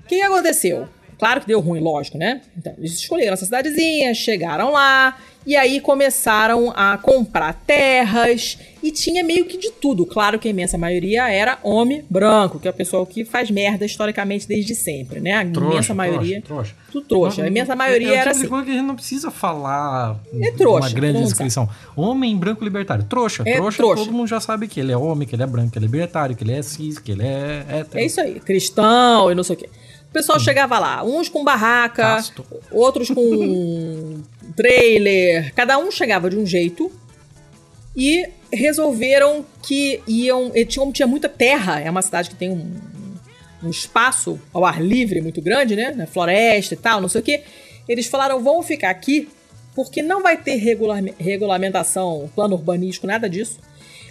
O que aconteceu? Claro que deu ruim, lógico, né? Então, eles escolheram essa cidadezinha, chegaram lá, e aí começaram a comprar terras, e tinha meio que de tudo. Claro que a imensa maioria era homem branco, que é o pessoal que faz merda historicamente desde sempre, né? A trouxa, imensa maioria. Trouxa, trouxa. Tu trouxa. a imensa maioria é, é, era tipo assim. que a gente não precisa falar é trouxa, uma grande descrição. Homem branco libertário. Trouxa. É trouxa, trouxa, todo mundo já sabe que ele é homem, que ele é branco, que ele é libertário, que ele é cis, que ele é hétero. É isso aí. Cristão e não sei o quê. O pessoal Sim. chegava lá, uns com barraca, Casto. outros com trailer, cada um chegava de um jeito e resolveram que iam. Tinha, tinha muita terra, é uma cidade que tem um, um espaço ao ar livre muito grande, né? Floresta e tal, não sei o que. Eles falaram: vamos ficar aqui, porque não vai ter regular, regulamentação, plano urbanístico, nada disso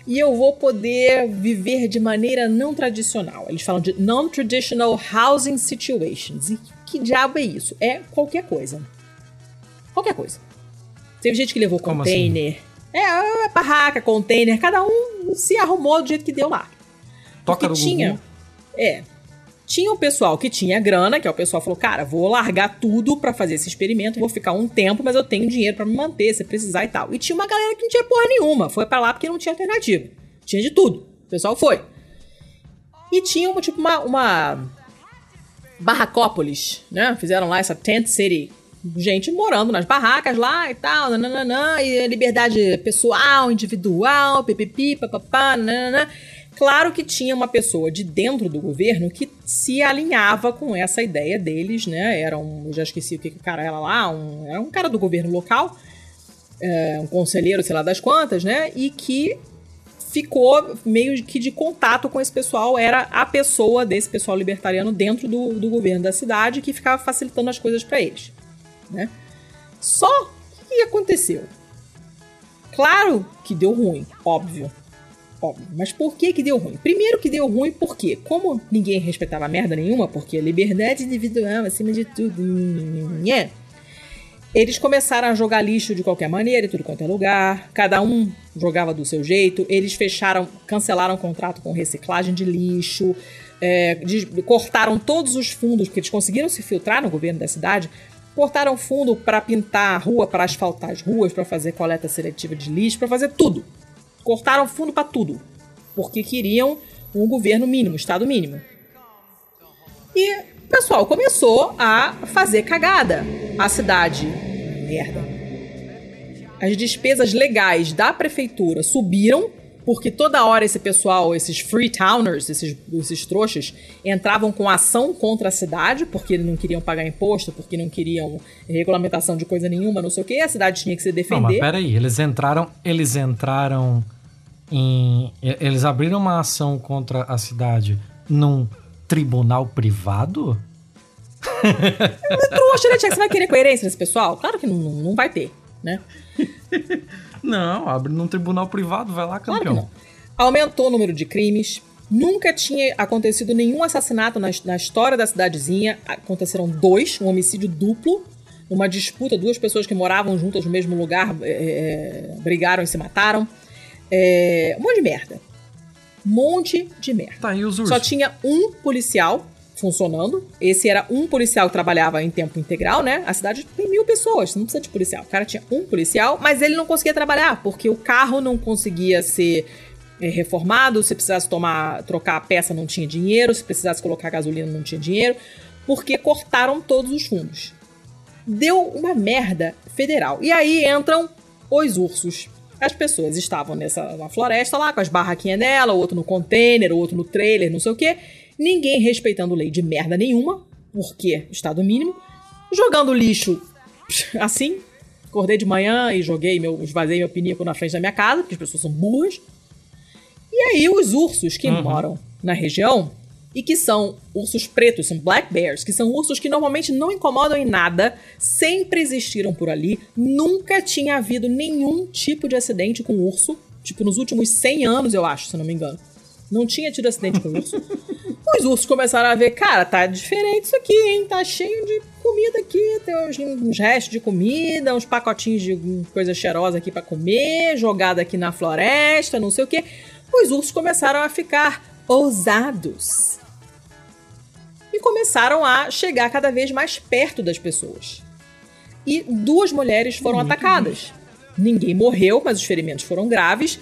e eu vou poder viver de maneira não tradicional. Eles falam de non-traditional housing situations. E que diabo é isso? É qualquer coisa. Qualquer coisa. Teve gente que levou Como assim? container. Assim? É, barraca, container, cada um se arrumou do jeito que deu lá. Toca Porque no tinha. É, tinha o pessoal que tinha grana, que é o pessoal falou: cara, vou largar tudo para fazer esse experimento, vou ficar um tempo, mas eu tenho dinheiro para me manter, se precisar e tal. E tinha uma galera que não tinha porra nenhuma, foi para lá porque não tinha alternativa. Tinha de tudo. O pessoal foi. E tinha uma, tipo uma, uma barracópolis, né? Fizeram lá essa tent city. Gente morando nas barracas lá e tal, nananã, e liberdade pessoal, individual, pipipi, papapá, nananã. Claro que tinha uma pessoa de dentro do governo que se alinhava com essa ideia deles, né? Era um, já esqueci o que, que o cara era lá, um, era um cara do governo local, é, um conselheiro, sei lá das quantas, né? E que ficou meio que de contato com esse pessoal, era a pessoa desse pessoal libertariano dentro do, do governo da cidade que ficava facilitando as coisas para eles, né? Só que aconteceu? Claro que deu ruim, óbvio. Óbvio. Mas por que que deu ruim? Primeiro que deu ruim porque, como ninguém respeitava merda nenhuma, porque liberdade individual acima de tudo, né? Eles começaram a jogar lixo de qualquer maneira, em tudo quanto é lugar. Cada um jogava do seu jeito. Eles fecharam, cancelaram o contrato com reciclagem de lixo. É, de, cortaram todos os fundos, porque eles conseguiram se filtrar no governo da cidade. Cortaram fundo para pintar a rua, para asfaltar as ruas, para fazer coleta seletiva de lixo, para fazer tudo. Cortaram fundo para tudo. Porque queriam um governo mínimo, estado mínimo. E pessoal começou a fazer cagada. A cidade, merda. As despesas legais da prefeitura subiram, porque toda hora esse pessoal, esses freetowners, esses, esses trouxas, entravam com ação contra a cidade, porque não queriam pagar imposto, porque não queriam regulamentação de coisa nenhuma, não sei o que, a cidade tinha que se defender. Não, mas peraí, eles entraram, eles entraram em. Eles abriram uma ação contra a cidade num tribunal privado? É trouxa, né, Tiago? Você vai querer coerência nesse pessoal? Claro que não, não vai ter, né? Não, abre num tribunal privado, vai lá, campeão. Claro Aumentou o número de crimes. Nunca tinha acontecido nenhum assassinato na, na história da cidadezinha. Aconteceram dois, um homicídio duplo. Uma disputa, duas pessoas que moravam juntas no mesmo lugar é, é, brigaram e se mataram. É, um monte de merda. Um monte de merda. Tá, e os ursos? Só tinha um policial funcionando. Esse era um policial que trabalhava em tempo integral, né? A cidade tem mil pessoas, não precisa de policial. O cara tinha um policial, mas ele não conseguia trabalhar, porque o carro não conseguia ser é, reformado, se precisasse tomar, trocar a peça não tinha dinheiro, se precisasse colocar gasolina não tinha dinheiro, porque cortaram todos os fundos. Deu uma merda federal. E aí entram os ursos. As pessoas estavam nessa na floresta lá, com as barraquinhas dela, outro no container, outro no trailer, não sei o quê. Ninguém respeitando lei de merda nenhuma, porque Estado mínimo. Jogando lixo assim. Acordei de manhã e joguei meu. esvazei meu pinico na frente da minha casa, porque as pessoas são burras. E aí os ursos que uhum. moram na região e que são ursos pretos, são black bears, que são ursos que normalmente não incomodam em nada, sempre existiram por ali, nunca tinha havido nenhum tipo de acidente com urso, tipo nos últimos 100 anos, eu acho, se não me engano. Não tinha tido acidente com urso. Os ursos começaram a ver, cara, tá diferente isso aqui, hein? Tá cheio de comida aqui, tem uns, uns restos de comida, uns pacotinhos de coisa cheirosa aqui para comer, jogada aqui na floresta, não sei o quê. Os ursos começaram a ficar ousados. E começaram a chegar cada vez mais perto das pessoas. E duas mulheres foram Muito atacadas. Ninguém morreu, mas os ferimentos foram graves.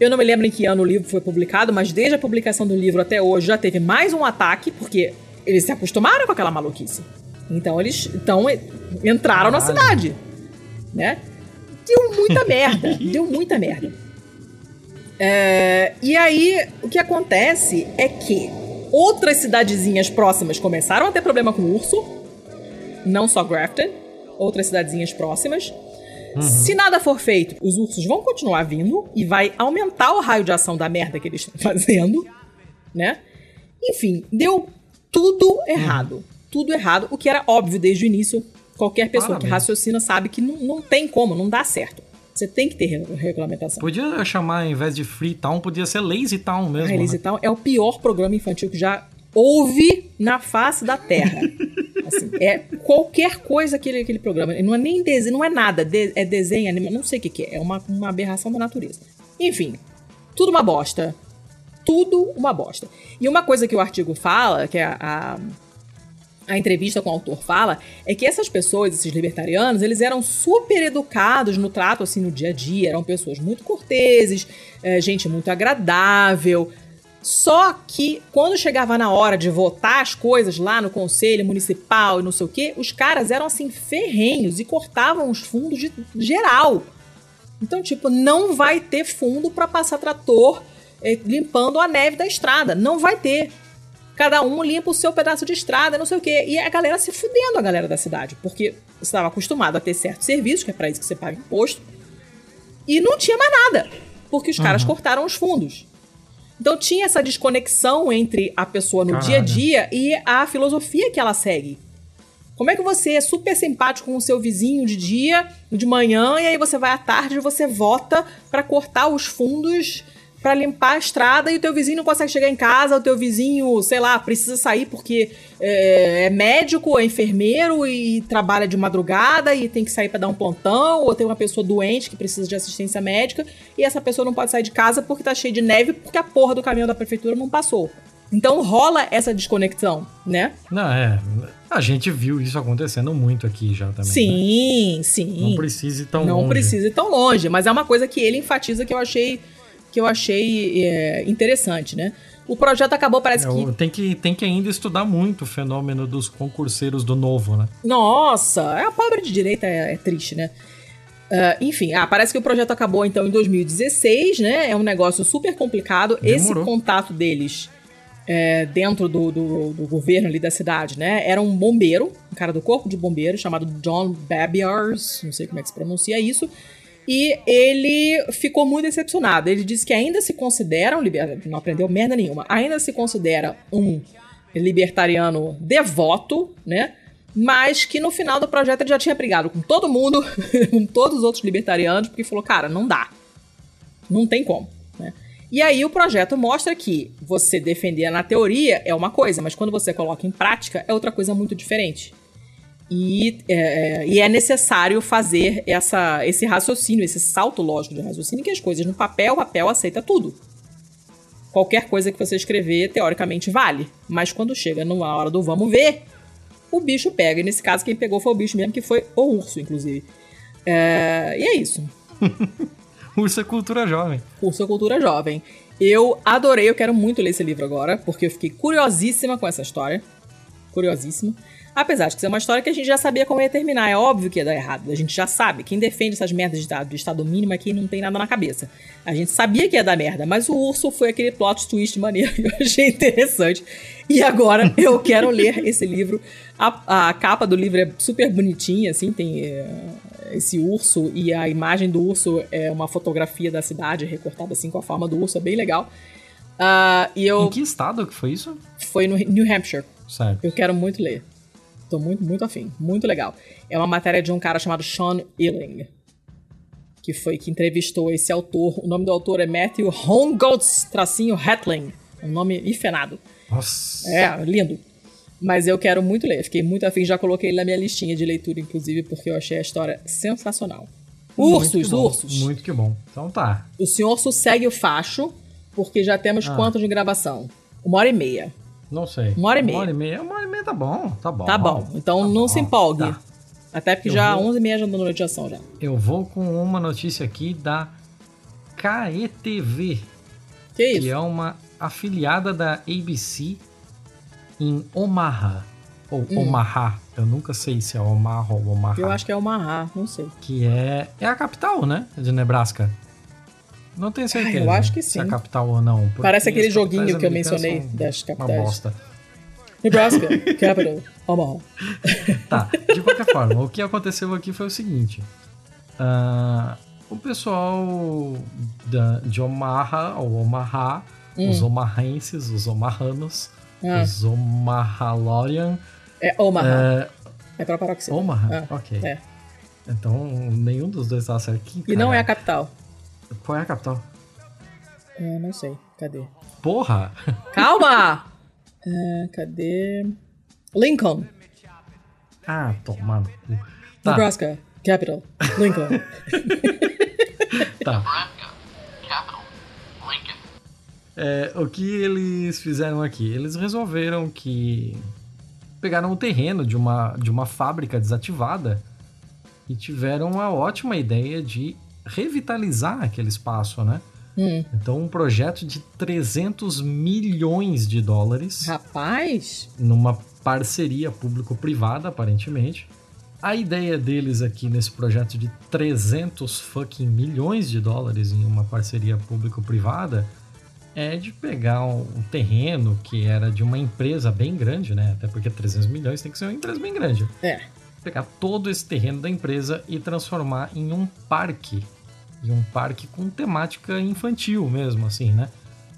Eu não me lembro em que ano o livro foi publicado, mas desde a publicação do livro até hoje já teve mais um ataque, porque eles se acostumaram com aquela maluquice. Então eles então, entraram na cidade, né? Deu muita merda, deu muita merda. É, e aí, o que acontece é que outras cidadezinhas próximas começaram a ter problema com o urso, não só Grafton, outras cidadezinhas próximas. Uhum. Se nada for feito, os ursos vão continuar vindo e vai aumentar o raio de ação da merda que eles estão fazendo, né? Enfim, deu tudo errado. Uhum. Tudo errado, o que era óbvio desde o início. Qualquer pessoa Parabéns. que raciocina sabe que não, não tem como, não dá certo. Você tem que ter regulamentação. Podia chamar, ao invés de Free Town, podia ser Lazy Town mesmo. Ah, Lazy né? Town é o pior programa infantil que já houve na face da Terra. Assim, é qualquer coisa aquele, aquele programa. Não é nem desenho, não é nada. De, é desenho, anima, não sei o que, que é. É uma, uma aberração da natureza. Enfim, tudo uma bosta. Tudo uma bosta. E uma coisa que o artigo fala, que a, a a entrevista com o autor fala é que essas pessoas, esses libertarianos, eles eram super educados no trato, assim, no dia a dia, eram pessoas muito corteses, é, gente muito agradável. Só que quando chegava na hora de votar as coisas lá no conselho municipal e não sei o quê, os caras eram assim ferrenhos e cortavam os fundos de geral. Então, tipo, não vai ter fundo para passar trator é, limpando a neve da estrada. Não vai ter cada um limpa o seu pedaço de estrada, não sei o quê. E a galera se fudendo, a galera da cidade, porque estava acostumado a ter certo serviço, que é para isso que você paga imposto, e não tinha mais nada, porque os uhum. caras cortaram os fundos. Então tinha essa desconexão entre a pessoa no Caralho. dia a dia e a filosofia que ela segue. Como é que você é super simpático com o seu vizinho de dia, de manhã, e aí você vai à tarde e você vota para cortar os fundos para limpar a estrada e o teu vizinho não consegue chegar em casa, o teu vizinho, sei lá, precisa sair porque é, é médico, é enfermeiro e trabalha de madrugada e tem que sair para dar um plantão, ou tem uma pessoa doente que precisa de assistência médica e essa pessoa não pode sair de casa porque tá cheio de neve porque a porra do caminhão da prefeitura não passou. Então rola essa desconexão, né? Não, é. A gente viu isso acontecendo muito aqui já também. Sim, né? sim. Não precisa ir tão não longe. Não precisa ir tão longe, mas é uma coisa que ele enfatiza que eu achei que eu achei é, interessante, né? O projeto acabou, parece é, que... Tem, que. tem que ainda estudar muito o fenômeno dos concurseiros do novo, né? Nossa, é a pobre de direita é, é triste, né? Uh, enfim, ah, parece que o projeto acabou então em 2016, né? É um negócio super complicado. Demorou. Esse contato deles é, dentro do, do, do, governo ali da cidade, né? Era um bombeiro, um cara do corpo de bombeiro, chamado John Babiars, não sei como é que se pronuncia isso, e ele ficou muito decepcionado. Ele disse que ainda se considera um libertariano, não aprendeu merda nenhuma, ainda se considera um libertariano devoto, né? Mas que no final do projeto ele já tinha brigado com todo mundo, com todos os outros libertarianos, porque falou, cara, não dá. Não tem como. E aí o projeto mostra que você defender na teoria é uma coisa, mas quando você coloca em prática é outra coisa muito diferente. E é, e é necessário fazer essa, esse raciocínio, esse salto lógico de raciocínio, que as coisas no papel, o papel aceita tudo. Qualquer coisa que você escrever, teoricamente, vale. Mas quando chega na hora do vamos ver, o bicho pega. E nesse caso, quem pegou foi o bicho mesmo, que foi o urso, inclusive. É, e é isso. Urso é cultura jovem. Urso é cultura jovem. Eu adorei, eu quero muito ler esse livro agora, porque eu fiquei curiosíssima com essa história. Curiosíssima. Apesar de ser uma história que a gente já sabia como ia terminar. É óbvio que ia dar errado. A gente já sabe. Quem defende essas merdas de estado, de estado mínimo aqui não tem nada na cabeça. A gente sabia que ia dar merda, mas o urso foi aquele plot twist maneiro que eu achei interessante. E agora eu quero ler esse livro. A, a capa do livro é super bonitinha, assim, tem é, esse urso e a imagem do urso é uma fotografia da cidade recortada assim com a forma do urso, é bem legal. Uh, e eu... Em que estado que foi isso? Foi no New Hampshire. Certo. Eu quero muito ler. Tô muito, muito afim. Muito legal. É uma matéria de um cara chamado Sean Illing. Que foi que entrevistou esse autor. O nome do autor é Matthew Hongold's tracinho Hetling. Um nome ifenado. Nossa. É, lindo. Mas eu quero muito ler. Fiquei muito afim. Já coloquei ele na minha listinha de leitura, inclusive, porque eu achei a história sensacional. Ursos, ursos. Muito que bom. Então tá. O senhor segue o facho, porque já temos ah. quanto de gravação? Uma hora e meia. Não sei. Uma hora e meia. Uma hora e meia, uma hora e meia tá bom, tá bom. Tá bom. Então tá não bom. se empolgue. Tá. Até porque eu já vou... 11 e meia já dando notificação já. Eu vou com uma notícia aqui da KETV. Que isso? Que é uma afiliada da ABC em Omaha. Ou hum. Omaha. Eu nunca sei se é Omaha ou Omaha. Eu acho que é Omaha, não sei. Que é, é a capital, né? De Nebraska. Não tenho certeza. eu acho que sim. Se é a capital ou não. Parece aquele joguinho que eu mencionei das capitais. Uma bosta. Nebraska, capital, Omaha. tá, de qualquer forma, o que aconteceu aqui foi o seguinte. Uh, o pessoal da, de Omaha, ou Omaha, hum. os omahenses, os omahanos, ah. os Omahalorian... É Omaha. É, é pra paroxia. Omaha? Ah, ok. É. Então, nenhum dos dois tá certo aqui. E não é a capital. Qual é a capital? É, não sei. Cadê? Porra! Calma! é, cadê? Lincoln. Ah, toma no Tá. Nebraska, capital. Lincoln. tá. É, o que eles fizeram aqui? Eles resolveram que pegaram o terreno de uma, de uma fábrica desativada e tiveram a ótima ideia de revitalizar aquele espaço, né? Hum. Então, um projeto de 300 milhões de dólares. Rapaz! Numa parceria público-privada, aparentemente. A ideia deles aqui nesse projeto de 300 fucking milhões de dólares em uma parceria público-privada é de pegar um, terreno que era de uma empresa bem grande, né? Até porque 300 milhões tem que ser uma empresa bem grande. É. Pegar todo esse terreno da empresa e transformar em um parque de um parque com temática infantil mesmo, assim, né?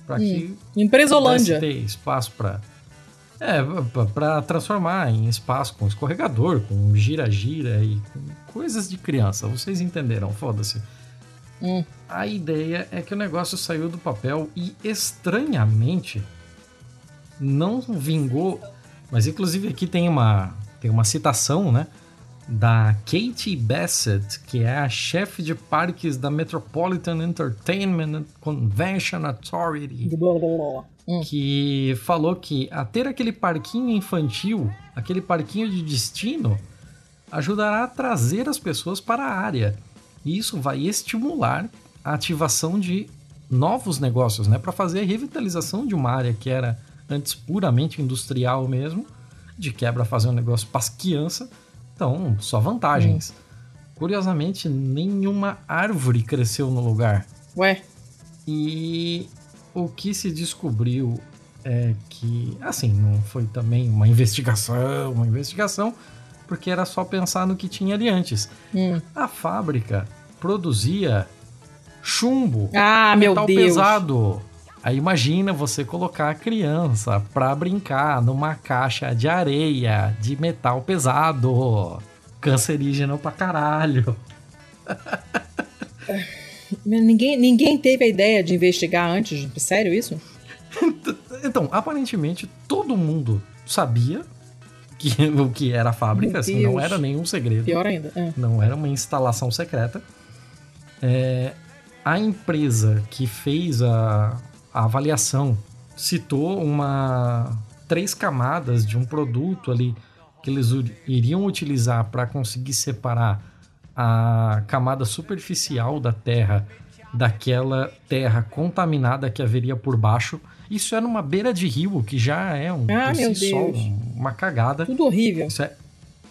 Para hum. que Empresolândia. ter espaço para É, para transformar em espaço com escorregador, com gira-gira e coisas de criança. Vocês entenderam, foda-se. Hum. A ideia é que o negócio saiu do papel e estranhamente não vingou. Mas inclusive aqui tem uma, tem uma citação, né? Da Katie Bassett, que é a chefe de parques da Metropolitan Entertainment Convention Authority. Blá, blá, blá. Hum. Que falou que a ter aquele parquinho infantil, aquele parquinho de destino, ajudará a trazer as pessoas para a área. E isso vai estimular a ativação de novos negócios, né? Para fazer a revitalização de uma área que era antes puramente industrial mesmo, de quebra fazer um negócio para as crianças. Então, só vantagens. Hum. Curiosamente, nenhuma árvore cresceu no lugar. Ué? E o que se descobriu é que, assim, não foi também uma investigação, uma investigação, porque era só pensar no que tinha ali antes. Hum. A fábrica produzia chumbo, ah, metal pesado. Aí imagina você colocar a criança pra brincar numa caixa de areia de metal pesado. Cancerígeno pra caralho. Ninguém, ninguém teve a ideia de investigar antes? Sério isso? então, aparentemente todo mundo sabia que, o que era a fábrica, assim, não era nenhum segredo. Pior ainda. É. Não era uma instalação secreta. É, a empresa que fez a, a avaliação citou uma três camadas de um produto ali que eles iriam utilizar para conseguir separar a camada superficial da Terra daquela terra contaminada que haveria por baixo. Isso é numa beira de rio, que já é um ah, si. Só, uma cagada. Tudo horrível. Isso é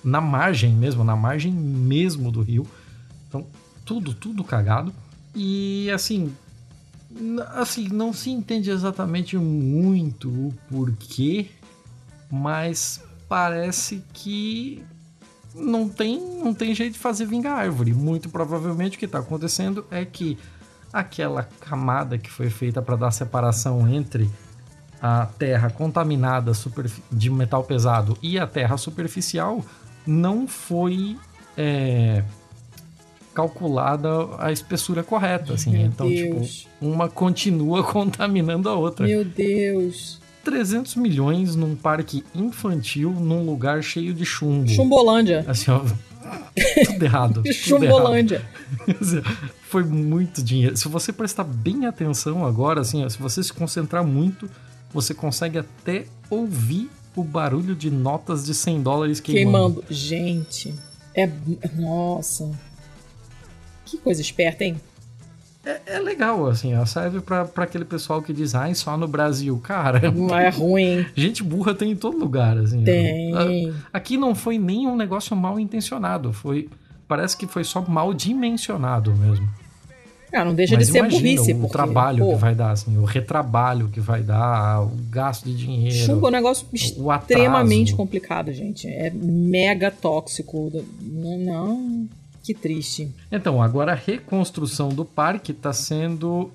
na margem mesmo, na margem mesmo do rio. Então, tudo, tudo cagado. E assim, assim, não se entende exatamente muito o porquê, mas parece que não tem, não tem jeito de fazer vingar árvore. Muito provavelmente o que está acontecendo é que aquela camada que foi feita para dar separação entre a terra contaminada de metal pesado e a terra superficial não foi é, calculada a espessura correta, assim. Meu então, tipo, Deus. tipo, uma continua contaminando a outra. Meu Deus. 300 milhões num parque infantil num lugar cheio de chumbo. Chumbolândia. Assim, ó, tudo errado. Chumbolândia. Foi muito dinheiro. Se você prestar bem atenção agora, assim, ó, se você se concentrar muito, você consegue até ouvir o barulho de notas de 100 dólares queimando. Queimando. Gente, é. Nossa. Que coisa esperta, hein? É, é legal, assim, ó, serve para aquele pessoal que diz, ai, só no Brasil. Cara, não é ruim. Gente burra tem em todo lugar, assim. Tem. Aqui não foi nem um negócio mal intencionado, foi. Parece que foi só mal dimensionado mesmo. Ah, não deixa Mas de ser burrice. O porque, trabalho pô, que vai dar, assim, o retrabalho que vai dar, o gasto de dinheiro. Chumbo é um negócio extremamente complicado, gente. É mega tóxico. Não, não. Que triste. Então, agora a reconstrução do parque está sendo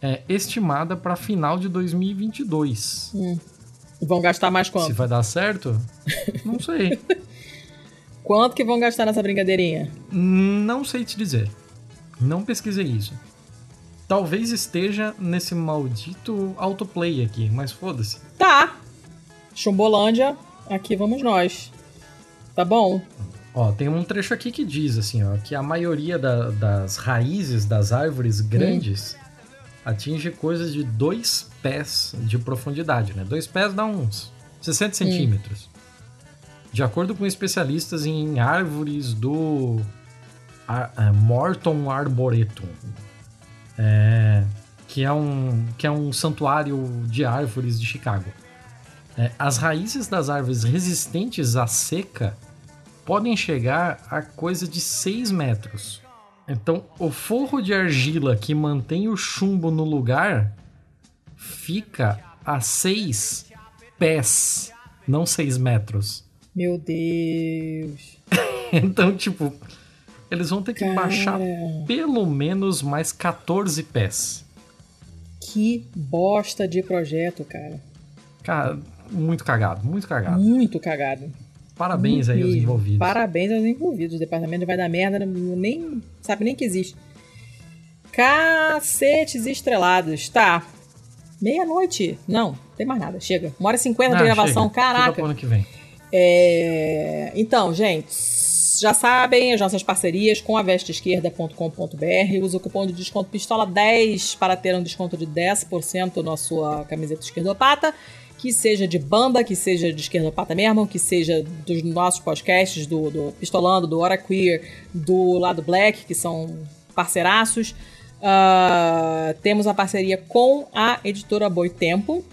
é, estimada para final de 2022. Hum. Vão gastar mais quanto? Se vai dar certo? Não sei. quanto que vão gastar nessa brincadeirinha? Não sei te dizer. Não pesquisei isso. Talvez esteja nesse maldito autoplay aqui, mas foda-se. Tá. Chumbolândia, aqui vamos nós. Tá bom? Ó, tem um trecho aqui que diz assim, ó, que a maioria da, das raízes das árvores grandes hum. atinge coisas de dois pés de profundidade, né? Dois pés dá uns 60 hum. centímetros. De acordo com especialistas em árvores do Ar, é, Morton Arboretum, é, que, é um, que é um santuário de árvores de Chicago. É, as raízes das árvores resistentes à seca podem chegar a coisa de 6 metros. Então, o forro de argila que mantém o chumbo no lugar fica a 6 pés, não 6 metros. Meu Deus. então, tipo, eles vão ter que Cara. baixar pelo menos mais 14 pés. Que bosta de projeto, cara. Cara, muito cagado, muito cagado. Muito cagado. Parabéns aí aos envolvidos. Parabéns aos envolvidos. O departamento vai dar merda, nem sabe nem que existe. Cacetes estrelados. Tá. Meia-noite. Não, tem mais nada. Chega. Uma hora e cinquenta de gravação. Chega. Caraca. Fica ano que vem. É... Então, gente, já sabem as nossas parcerias com a vesteesquerda.com.br. Usa o cupom de desconto PISTOLA10 para ter um desconto de 10% na sua camiseta esquerdopata. Que seja de banda, que seja de esquerdopata mesmo, que seja dos nossos podcasts, do, do Pistolando, do Hora Queer, do Lado Black, que são parceiraços. Uh, temos a parceria com a editora Boitempo.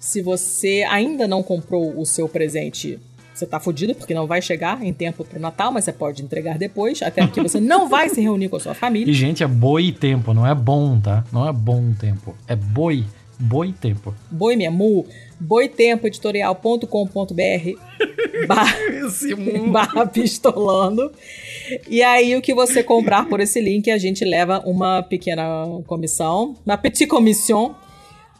Se você ainda não comprou o seu presente você tá fudido porque não vai chegar em tempo pro Natal, mas você pode entregar depois, até porque você não vai se reunir com a sua família. E, gente, é boi tempo, não é bom, tá? Não é bom tempo. É boi. Boi tempo. Boi minha mu. boitempoeditorial.com.br barra, barra pistolando. E aí, o que você comprar por esse link, a gente leva uma pequena comissão, uma petit commission.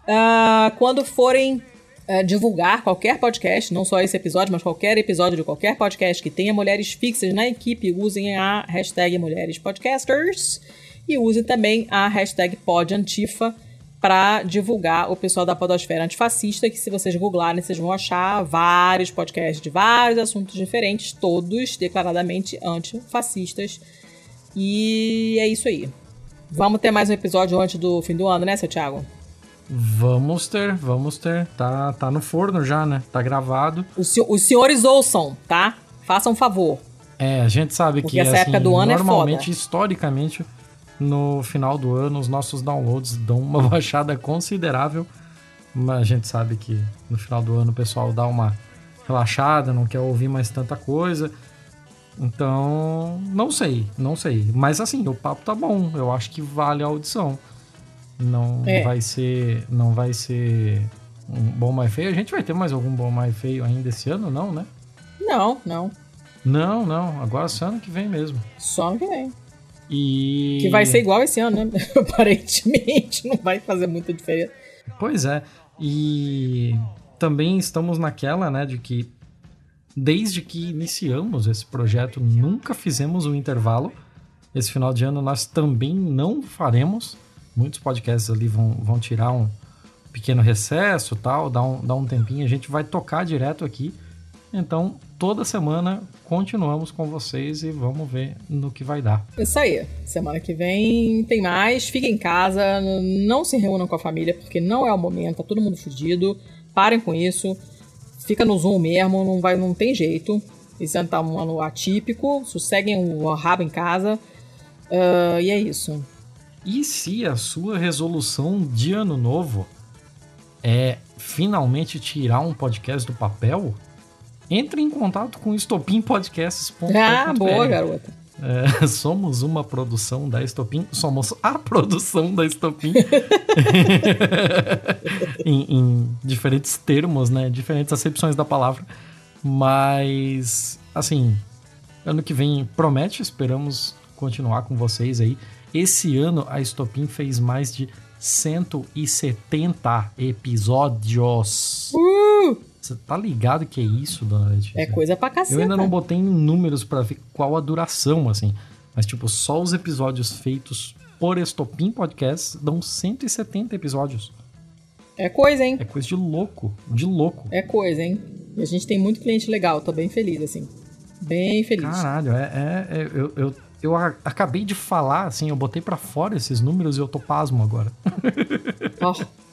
Uh, quando forem é, divulgar qualquer podcast, não só esse episódio, mas qualquer episódio de qualquer podcast que tenha mulheres fixas na equipe, usem a hashtag Mulheres Podcasters e usem também a hashtag PodAntifa para divulgar o pessoal da Podosfera Antifascista, que se vocês googlarem, vocês vão achar vários podcasts de vários assuntos diferentes, todos declaradamente antifascistas. E é isso aí. Vamos ter mais um episódio antes do fim do ano, né, seu Thiago? Vamos ter, vamos ter. Tá, tá no forno já, né? Tá gravado. Os, os senhores ouçam, tá? Façam um favor. É, a gente sabe Porque que essa assim, época do ano normalmente, é foda. historicamente, no final do ano, os nossos downloads dão uma baixada considerável. Mas a gente sabe que no final do ano o pessoal dá uma relaxada, não quer ouvir mais tanta coisa. Então, não sei, não sei. Mas assim, o papo tá bom. Eu acho que vale a audição. Não é. vai ser. Não vai ser um bom mais feio. A gente vai ter mais algum bom mais feio ainda esse ano, não, né? Não, não. Não, não. Agora só ano que vem mesmo. Só ano que vem. E. Que vai ser igual esse ano, né? Aparentemente, não vai fazer muita diferença. Pois é. E também estamos naquela, né, de que desde que iniciamos esse projeto, nunca fizemos um intervalo. Esse final de ano nós também não faremos muitos podcasts ali vão, vão tirar um pequeno recesso tal, dar um, dar um tempinho, a gente vai tocar direto aqui. Então, toda semana continuamos com vocês e vamos ver no que vai dar. Isso aí. Semana que vem tem mais. Fiquem em casa, não se reúnam com a família, porque não é o momento, tá todo mundo fudido. Parem com isso. Fica no Zoom mesmo, não, vai, não tem jeito. Esse ano tá um ano atípico. Sosseguem o rabo em casa. Uh, e é isso. E se a sua resolução de ano novo é finalmente tirar um podcast do papel, entre em contato com estopimpodcasts.com.br. Ah, boa, garota. É, somos uma produção da Estopim, somos a produção da Estopim. em, em, diferentes termos, né? Diferentes acepções da palavra. Mas, assim, ano que vem promete, esperamos continuar com vocês aí. Esse ano a Estopim fez mais de 170 episódios. Uh! Você tá ligado que é isso, dona Letícia? É coisa pra cacete. Eu ainda não botei em números para ver qual a duração, assim. Mas, tipo, só os episódios feitos por Estopim Podcast dão 170 episódios. É coisa, hein? É coisa de louco. De louco. É coisa, hein? E a gente tem muito cliente legal, tô bem feliz, assim. Bem feliz. Caralho, é, é, é eu, eu eu acabei de falar, assim, eu botei para fora esses números e eu tô pasmo agora. Oh,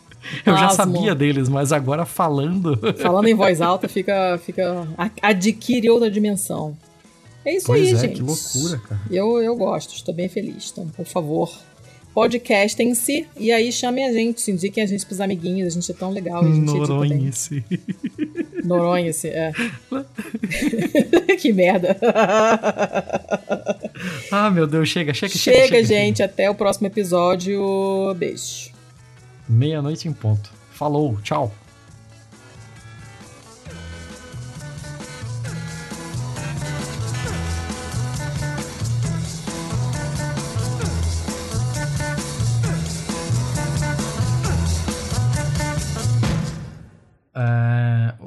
eu já sabia deles, mas agora falando. Falando em voz alta, fica, fica adquire outra dimensão. É isso pois aí, é, gente. Que loucura, cara. Eu, eu gosto, estou bem feliz. Então, por favor, podcastem-se e aí chamem a gente, indiquem a gente pros amiguinhos, a gente é tão legal. Noronha-se. Noronha-se, é. que merda. ah, meu Deus, chega, chega, chega. Chega, gente, até o próximo episódio. Beijo. Meia-noite em ponto. Falou, tchau.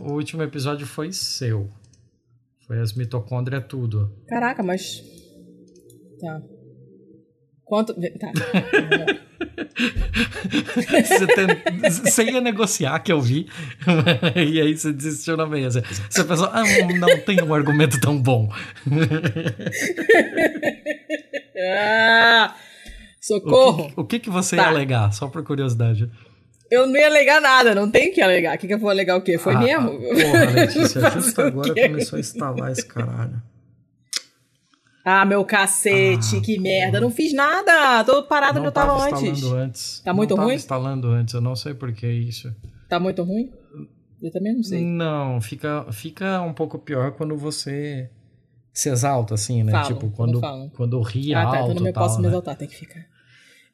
o último episódio foi seu. Foi as mitocôndrias tudo. Caraca, mas. Tá. Quanto. Tá. você, tem... ia negociar, que eu vi, e aí você desistiu na mesa. Você pensou, ah, não tem um argumento tão bom. ah, socorro! O que, o que, que você tá. ia alegar, só por curiosidade? Eu não ia alegar nada, não tem que alegar. O que, que eu vou alegar o quê? Foi ah, mesmo? Porra, Letícia, justo agora começou a instalar esse caralho. Ah, meu cacete, ah, que merda. Não fiz nada. Tô parada onde eu tava, tava antes. antes. Tá muito não ruim? Tava instalando antes, eu não sei por que isso. Tá muito ruim? Eu também não sei. Não, fica, fica um pouco pior quando você se exalta, assim, né? Falo, tipo, quando, quando ri ah, alto. Ah, tá, então não posso tal, me né? exaltar, tem que ficar.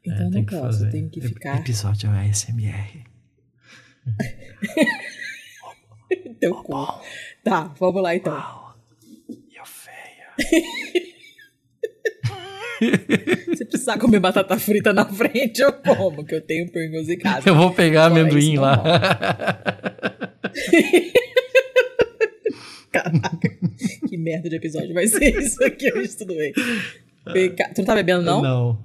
Então é, não posso, fazer. tem que ficar. Episódio ASMR. Teu cu. Tá, vamos lá então. Uau, you're feia. Se precisar comer batata frita na frente, eu como, que eu tenho Pringles em casa. Eu vou pegar Fora amendoim lá. Caraca, que merda de episódio vai ser isso aqui hoje, tudo bem. Tu não tá bebendo, não? Não.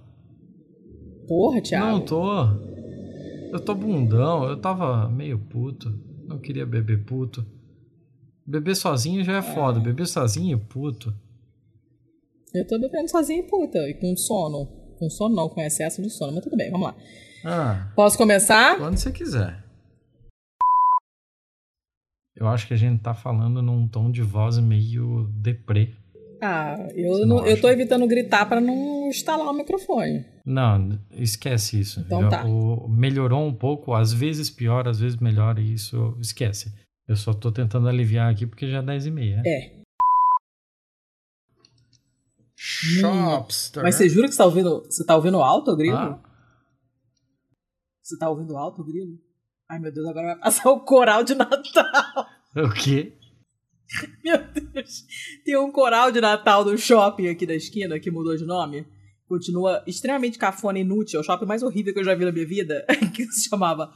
Porra, Thiago. Não, tô. Eu tô bundão, eu tava meio puto. Não queria beber puto. Beber sozinho já é, é. foda, beber sozinho, puto. Eu tô bebendo sozinho, puta, e com sono. Com sono não, com excesso de sono, mas tudo bem, vamos lá. Ah, Posso começar? Quando você quiser. Eu acho que a gente tá falando num tom de voz meio deprê. Ah, eu, não, eu tô evitando gritar para não instalar o microfone. Não, esquece isso. Então tá. O, melhorou um pouco, às vezes pior, às vezes melhor, e isso esquece. Eu só tô tentando aliviar aqui porque já é 10 e meia. É. Shopster. Mas você jura que você tá ouvindo, você tá ouvindo alto, Grilo? Ah. Você tá ouvindo alto, Grilo? Ai, meu Deus, agora vai passar o coral de Natal. O quê? Meu Deus. Tem um coral de Natal do shopping aqui da esquina que mudou de nome. Continua extremamente cafona e inútil. É o shopping mais horrível que eu já vi na minha vida. Que se chamava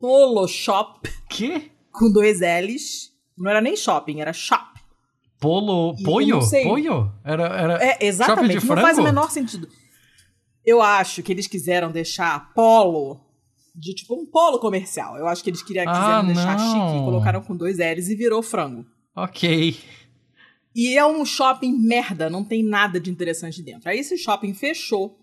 Polo Shop. Que? Com dois L's. Não era nem shopping, era shop. Polo. Polho? Polho? Era, era é, exatamente. Não faz o menor sentido. Eu acho que eles quiseram deixar polo de tipo um polo comercial. Eu acho que eles queriam, ah, quiseram deixar chique e colocaram com dois L's e virou frango. Ok. E é um shopping merda, não tem nada de interessante dentro. Aí esse shopping fechou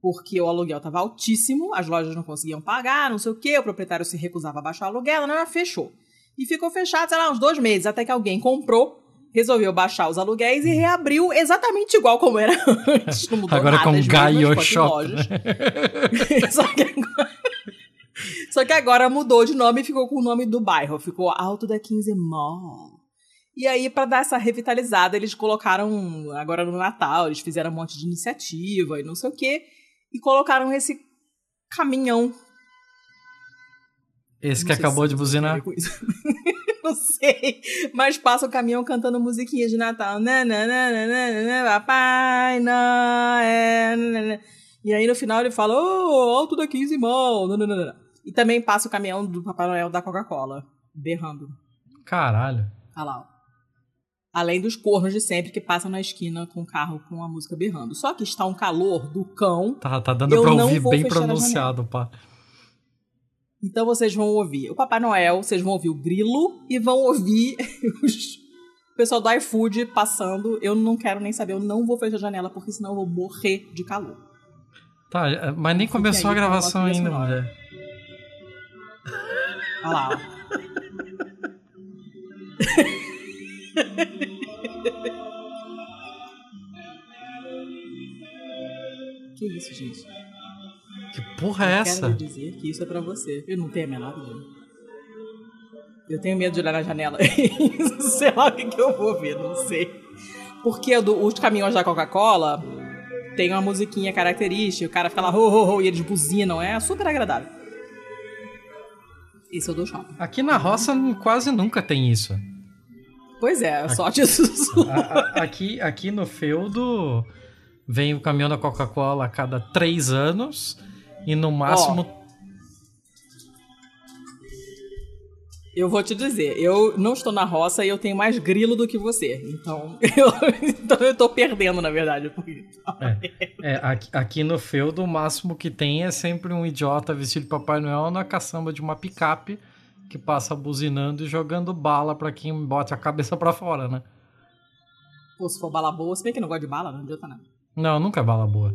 porque o aluguel estava altíssimo, as lojas não conseguiam pagar, não sei o quê, o proprietário se recusava a baixar o aluguel, não, fechou. E ficou fechado, sei lá, uns dois meses, até que alguém comprou resolveu baixar os aluguéis e reabriu exatamente igual como era antes. Não mudou agora nada, com Gaio Shop. Né? Só, que agora... Só que agora mudou de nome e ficou com o nome do bairro. Ficou Alto da 15 Mall. E aí, para dar essa revitalizada, eles colocaram, agora no Natal, eles fizeram um monte de iniciativa e não sei o quê, e colocaram esse caminhão. Esse que acabou de buzinar? não sei. Mas passa o caminhão cantando musiquinha de Natal. Papai Noel. E aí no final ele fala, oh, alto da 15 mão. E também passa o caminhão do Papai Noel da Coca-Cola, berrando. Caralho. Olha lá, ó. Além dos cornos de sempre que passam na esquina com o carro com a música berrando. Só que está um calor do cão. Tá, tá dando pra ouvir bem pronunciado, pá. Então vocês vão ouvir o Papai Noel, vocês vão ouvir o Grilo e vão ouvir os... o pessoal do iFood passando. Eu não quero nem saber, eu não vou fechar a janela porque senão eu vou morrer de calor. Tá, é, mas nem começou a gravação ainda, mulher. Olha lá. que isso, gente? Que porra é essa? Eu quero dizer que isso é pra você. Eu não tenho a menor ideia. Eu tenho medo de olhar na janela. sei lá o que, eu vou ver, não sei. Porque do, os caminhões da Coca-Cola tem uma musiquinha característica, o cara fica lá, ho, ho, ho, e eles buzinam. É super agradável. Isso eu dou shopping. Aqui na roça quase nunca tem isso. Pois é, aqui, sorte isso. aqui, aqui no feudo vem o caminhão da Coca-Cola a cada três anos e no máximo. Eu vou te dizer, eu não estou na roça e eu tenho mais grilo do que você. Então eu, então eu tô perdendo, na verdade. É, é aqui, aqui, no feudo, o máximo que tem é sempre um idiota vestido de Papai Noel na caçamba de uma picape que passa buzinando e jogando bala para quem bote a cabeça para fora, né? Pô, se for bala boa, se bem que não gosta de bala, não adianta nada. Não, nunca é bala boa.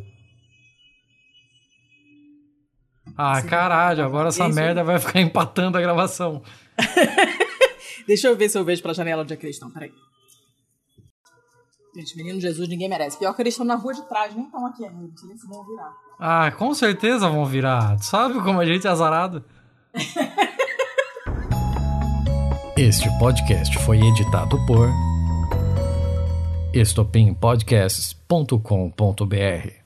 Ah, caralho, agora essa merda vai ficar empatando a gravação. Deixa eu ver se eu vejo pela janela onde é que eles estão. Peraí. Gente, menino Jesus, ninguém merece. Pior que eles estão na rua de trás, nem estão aqui ainda. Não sei se vão virar. Ah, com certeza vão virar. Tu sabe como a gente é azarado? este podcast foi editado por estopimpodcasts.com.br